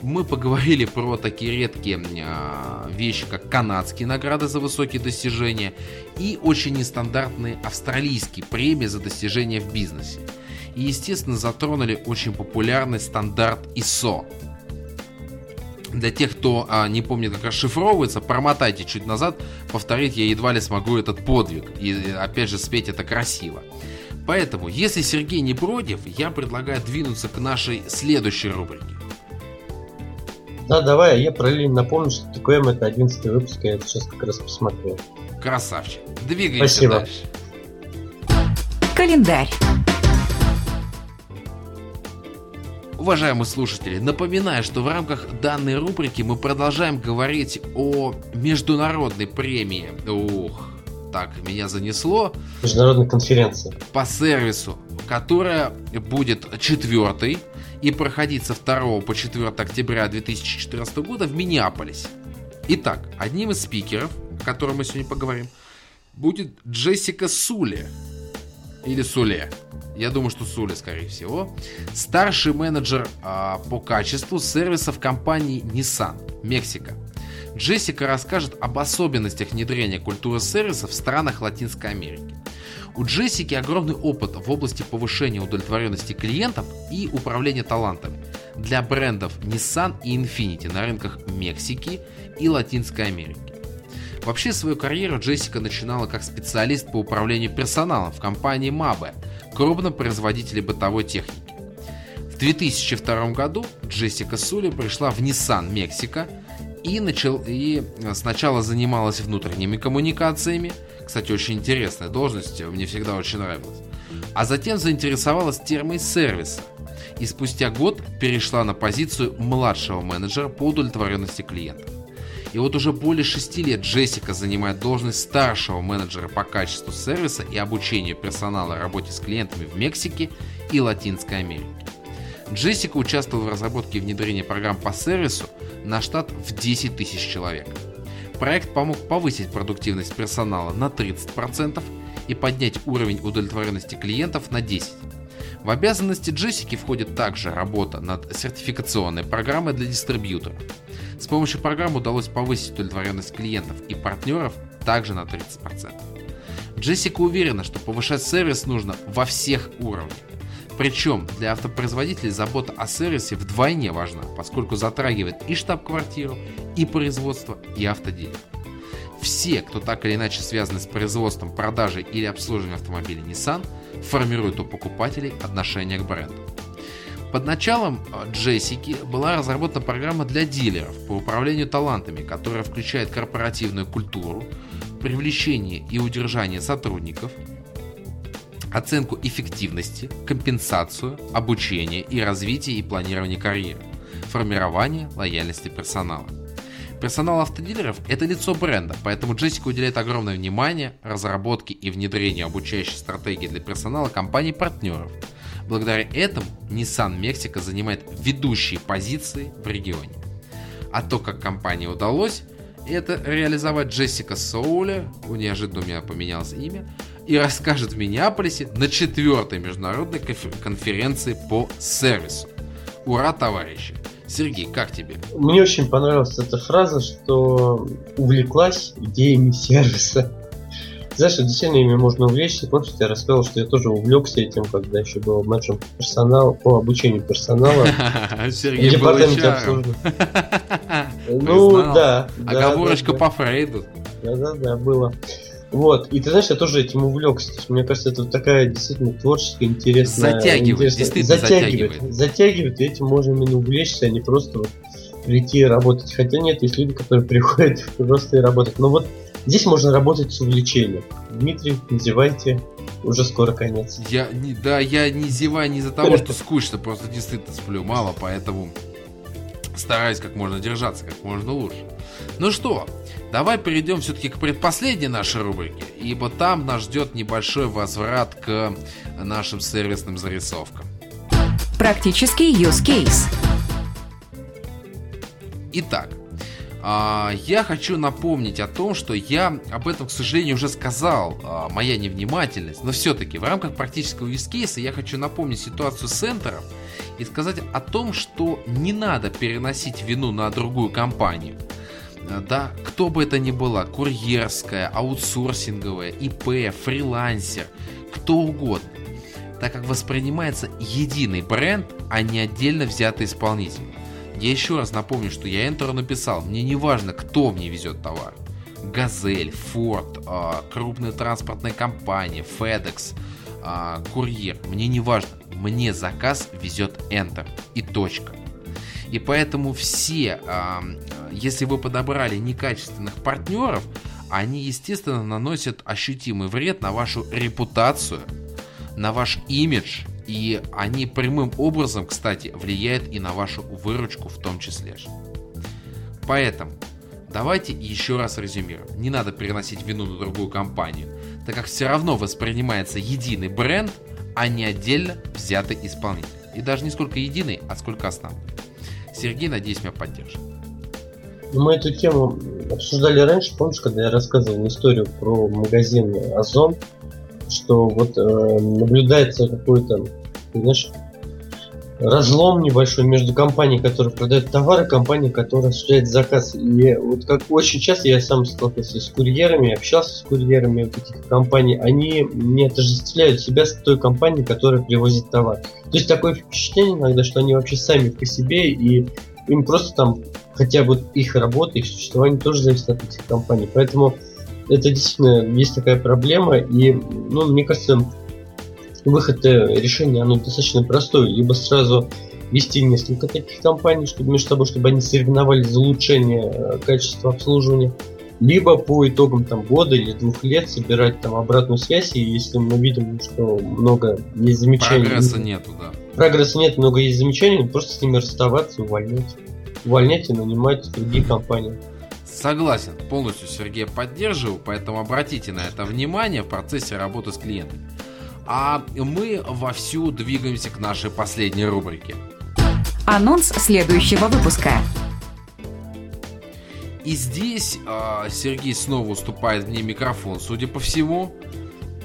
мы поговорили про такие редкие э, вещи, как канадские награды за высокие достижения и очень нестандартные австралийские премии за достижения в бизнесе. И, естественно, затронули очень популярный стандарт ISO. Для тех, кто а, не помнит, как расшифровывается, промотайте чуть назад, повторить я едва ли смогу этот подвиг. И опять же спеть это красиво. Поэтому, если Сергей не против, я предлагаю двинуться к нашей следующей рубрике. Да, давай, я параллельно напомню, что ТКМ это 11 выпуск, я это сейчас как раз посмотрел. Красавчик. Двигаемся Спасибо. дальше. Календарь. Уважаемые слушатели, напоминаю, что в рамках данной рубрики мы продолжаем говорить о международной премии. Ух, так, меня занесло. Международная конференция. По сервису, которая будет четвертой и проходить со 2 по 4 октября 2014 года в Миннеаполисе. Итак, одним из спикеров, о котором мы сегодня поговорим, будет Джессика Сули. Или Суле. Я думаю, что Сули, скорее всего. Старший менеджер а, по качеству сервисов компании Nissan, Мексика. Джессика расскажет об особенностях внедрения культуры сервисов в странах Латинской Америки. У Джессики огромный опыт в области повышения удовлетворенности клиентов и управления талантами для брендов Nissan и Infiniti на рынках Мексики и Латинской Америки. Вообще свою карьеру Джессика начинала как специалист по управлению персоналом в компании Mabe, крупном производителе бытовой техники. В 2002 году Джессика Сули пришла в Nissan Мексика и, начал, и сначала занималась внутренними коммуникациями, кстати, очень интересная должность, мне всегда очень нравилась. А затем заинтересовалась термой сервиса и спустя год перешла на позицию младшего менеджера по удовлетворенности клиентов. И вот уже более шести лет Джессика занимает должность старшего менеджера по качеству сервиса и обучению персонала работе с клиентами в Мексике и Латинской Америке. Джессика участвовала в разработке и внедрении программ по сервису на штат в 10 тысяч человек – Проект помог повысить продуктивность персонала на 30% и поднять уровень удовлетворенности клиентов на 10%. В обязанности Джессики входит также работа над сертификационной программой для дистрибьюторов. С помощью программы удалось повысить удовлетворенность клиентов и партнеров также на 30%. Джессика уверена, что повышать сервис нужно во всех уровнях. Причем для автопроизводителей забота о сервисе вдвойне важна, поскольку затрагивает и штаб-квартиру, и производство, и автодилер. Все, кто так или иначе связаны с производством, продажей или обслуживанием автомобилей Nissan, формируют у покупателей отношение к бренду. Под началом э, Джессики была разработана программа для дилеров по управлению талантами, которая включает корпоративную культуру, привлечение и удержание сотрудников – оценку эффективности, компенсацию, обучение и развитие и планирование карьеры, формирование лояльности персонала. Персонал автодилеров – это лицо бренда, поэтому Джессика уделяет огромное внимание разработке и внедрению обучающей стратегии для персонала компаний-партнеров. Благодаря этому Nissan Мексика занимает ведущие позиции в регионе. А то, как компании удалось это реализовать Джессика Соуля, у неожиданно у меня поменялось имя, и расскажет в Миннеаполисе на четвертой международной конференции по сервису. Ура, товарищи! Сергей, как тебе? Мне очень понравилась эта фраза, что увлеклась идеями сервиса. Знаешь, действительно ими можно увлечься. Помнишь, я рассказал, что я тоже увлекся этим, когда еще был менеджером персонала, по обучению персонала. [LAUGHS] Сергей департаменте обслуживания. [LAUGHS] Ну, да. Оговорочка по Фрейду. Да-да-да, было. Вот, и ты знаешь, я тоже этим увлекся. То есть, мне кажется, это такая действительно творческая, интересная... Затягивает, интересная, действительно затягивает. Затягивает, затягивает, и этим можно именно увлечься, а не просто вот прийти работать. Хотя нет, есть люди, которые [LAUGHS] приходят просто и работать. Но вот здесь можно работать с увлечением. Дмитрий, называйте, уже скоро конец. Я, не, да, я не зеваю не из-за того, что [LAUGHS] скучно, просто действительно сплю мало, поэтому стараюсь как можно держаться, как можно лучше. Ну что, давай перейдем все-таки к предпоследней нашей рубрике, ибо там нас ждет небольшой возврат к нашим сервисным зарисовкам. Практический use case. Итак, я хочу напомнить о том, что я об этом, к сожалению, уже сказал, а, моя невнимательность, но все-таки в рамках практического вискейса я хочу напомнить ситуацию с центром и сказать о том, что не надо переносить вину на другую компанию. А, да, кто бы это ни была, курьерская, аутсорсинговая, ИП, фрилансер, кто угодно, так как воспринимается единый бренд, а не отдельно взятый исполнитель. Я еще раз напомню, что я Энтеру написал, мне не важно, кто мне везет товар. Газель, Форд, а, крупная транспортная компания, FedEx, а, курьер. Мне не важно, мне заказ везет Enter и точка. И поэтому все, а, если вы подобрали некачественных партнеров, они, естественно, наносят ощутимый вред на вашу репутацию, на ваш имидж – и они прямым образом, кстати, влияют и на вашу выручку в том числе. Поэтому давайте еще раз резюмируем. Не надо переносить вину на другую компанию, так как все равно воспринимается единый бренд, а не отдельно взятый исполнитель. И даже не сколько единый, а сколько основной. Сергей, надеюсь, меня поддержит. Мы эту тему обсуждали раньше, помнишь, когда я рассказывал историю про магазин Озон, что вот э, наблюдается какой-то, знаешь, разлом небольшой между компанией, которая продает товары, и компанией, которая осуществляет заказ. И вот как очень часто я сам сталкивался с курьерами, общался с курьерами вот этих компаний, они не отождествляют себя с той компанией, которая привозит товар. То есть такое впечатление иногда, что они вообще сами по себе и им просто там, хотя вот их работа, их существование тоже зависит от этих компаний. Поэтому это действительно есть такая проблема, и, ну, мне кажется, выход э, решения, оно достаточно простое. Либо сразу вести несколько таких компаний, чтобы между собой, чтобы они соревновались за улучшение э, качества обслуживания, либо по итогам там года или двух лет собирать там обратную связь, и если мы видим, что много есть замечаний. Прогресса нету, да. Прогресса нет, много есть замечаний, просто с ними расставаться, увольнять. Увольнять и нанимать другие компании. Согласен, полностью Сергея поддерживаю, поэтому обратите на это внимание в процессе работы с клиентами. А мы вовсю двигаемся к нашей последней рубрике. Анонс следующего выпуска. И здесь э, Сергей снова уступает мне микрофон, судя по всему.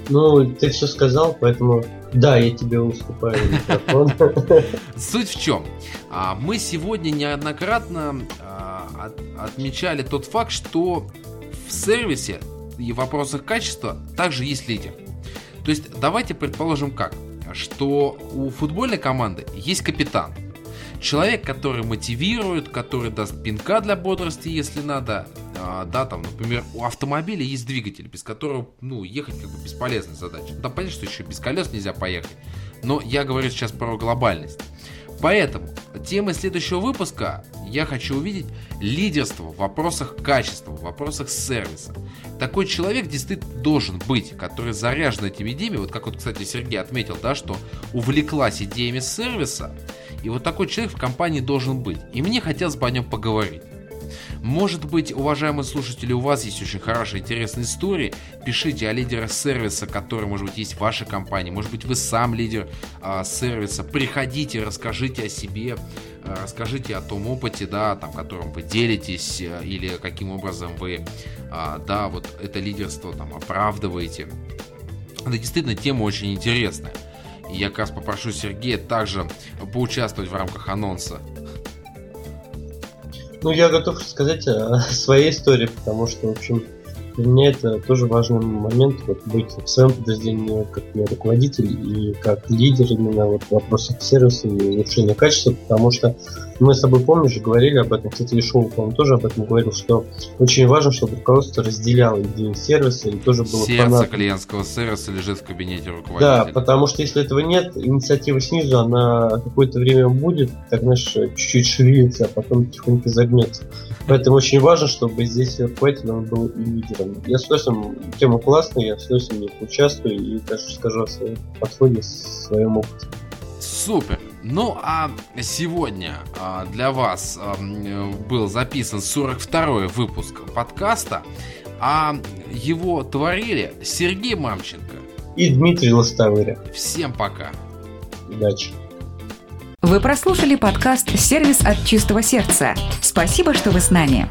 Ну, ты все сказал, поэтому да, я тебе уступаю микрофон. [LAUGHS] Суть в чем? А, мы сегодня неоднократно а, отмечали тот факт, что в сервисе и в вопросах качества также есть лидер. То есть давайте предположим как, что у футбольной команды есть капитан. Человек, который мотивирует, который даст пинка для бодрости, если надо. А, да, там, например, у автомобиля есть двигатель, без которого, ну, ехать как бы бесполезная задача. Да, понятно, что еще без колес нельзя поехать. Но я говорю сейчас про глобальность. Поэтому темой следующего выпуска я хочу увидеть лидерство в вопросах качества, в вопросах сервиса. Такой человек действительно должен быть, который заряжен этими идеями. Вот как вот, кстати, Сергей отметил, да, что увлеклась идеями сервиса. И вот такой человек в компании должен быть. И мне хотелось бы о нем поговорить. Может быть, уважаемые слушатели, у вас есть очень хорошие, интересные истории. Пишите о лидерах сервиса, который, может быть, есть в вашей компании. Может быть, вы сам лидер а, сервиса. Приходите, расскажите о себе, а, расскажите о том опыте, да, там, которым вы делитесь, а, или каким образом вы, а, да, вот это лидерство там оправдываете. Это действительно тема очень интересная. И я как раз попрошу Сергея также поучаствовать в рамках анонса ну, я готов рассказать о [LAUGHS] своей истории, потому что, в общем, для меня это тоже важный момент, вот быть в своем подразделении как руководитель и как лидер именно вот в вопросах сервиса и улучшения качества, потому что мы с тобой, помнишь, говорили об этом, кстати, и Шоу, по-моему, тоже об этом говорил, что очень важно, чтобы руководство разделяло идею сервиса и тоже было Сердце фанатом. клиентского сервиса лежит в кабинете руководителя. Да, потому что если этого нет, инициатива снизу, она какое-то время будет, так, знаешь, чуть-чуть шевелится, а потом потихоньку загнется. Поэтому очень важно, чтобы здесь руководитель он был и лидером. Я с удовольствием, тема классная, я с удовольствием участвую и даже скажу о своем подходе, своем опыте. Супер! Ну а сегодня а, для вас был записан 42-й выпуск подкаста, а его творили Сергей Мамченко и Дмитрий Лостовыря. Всем пока! Удачи! Вы прослушали подкаст «Сервис от чистого сердца». Спасибо, что вы с нами.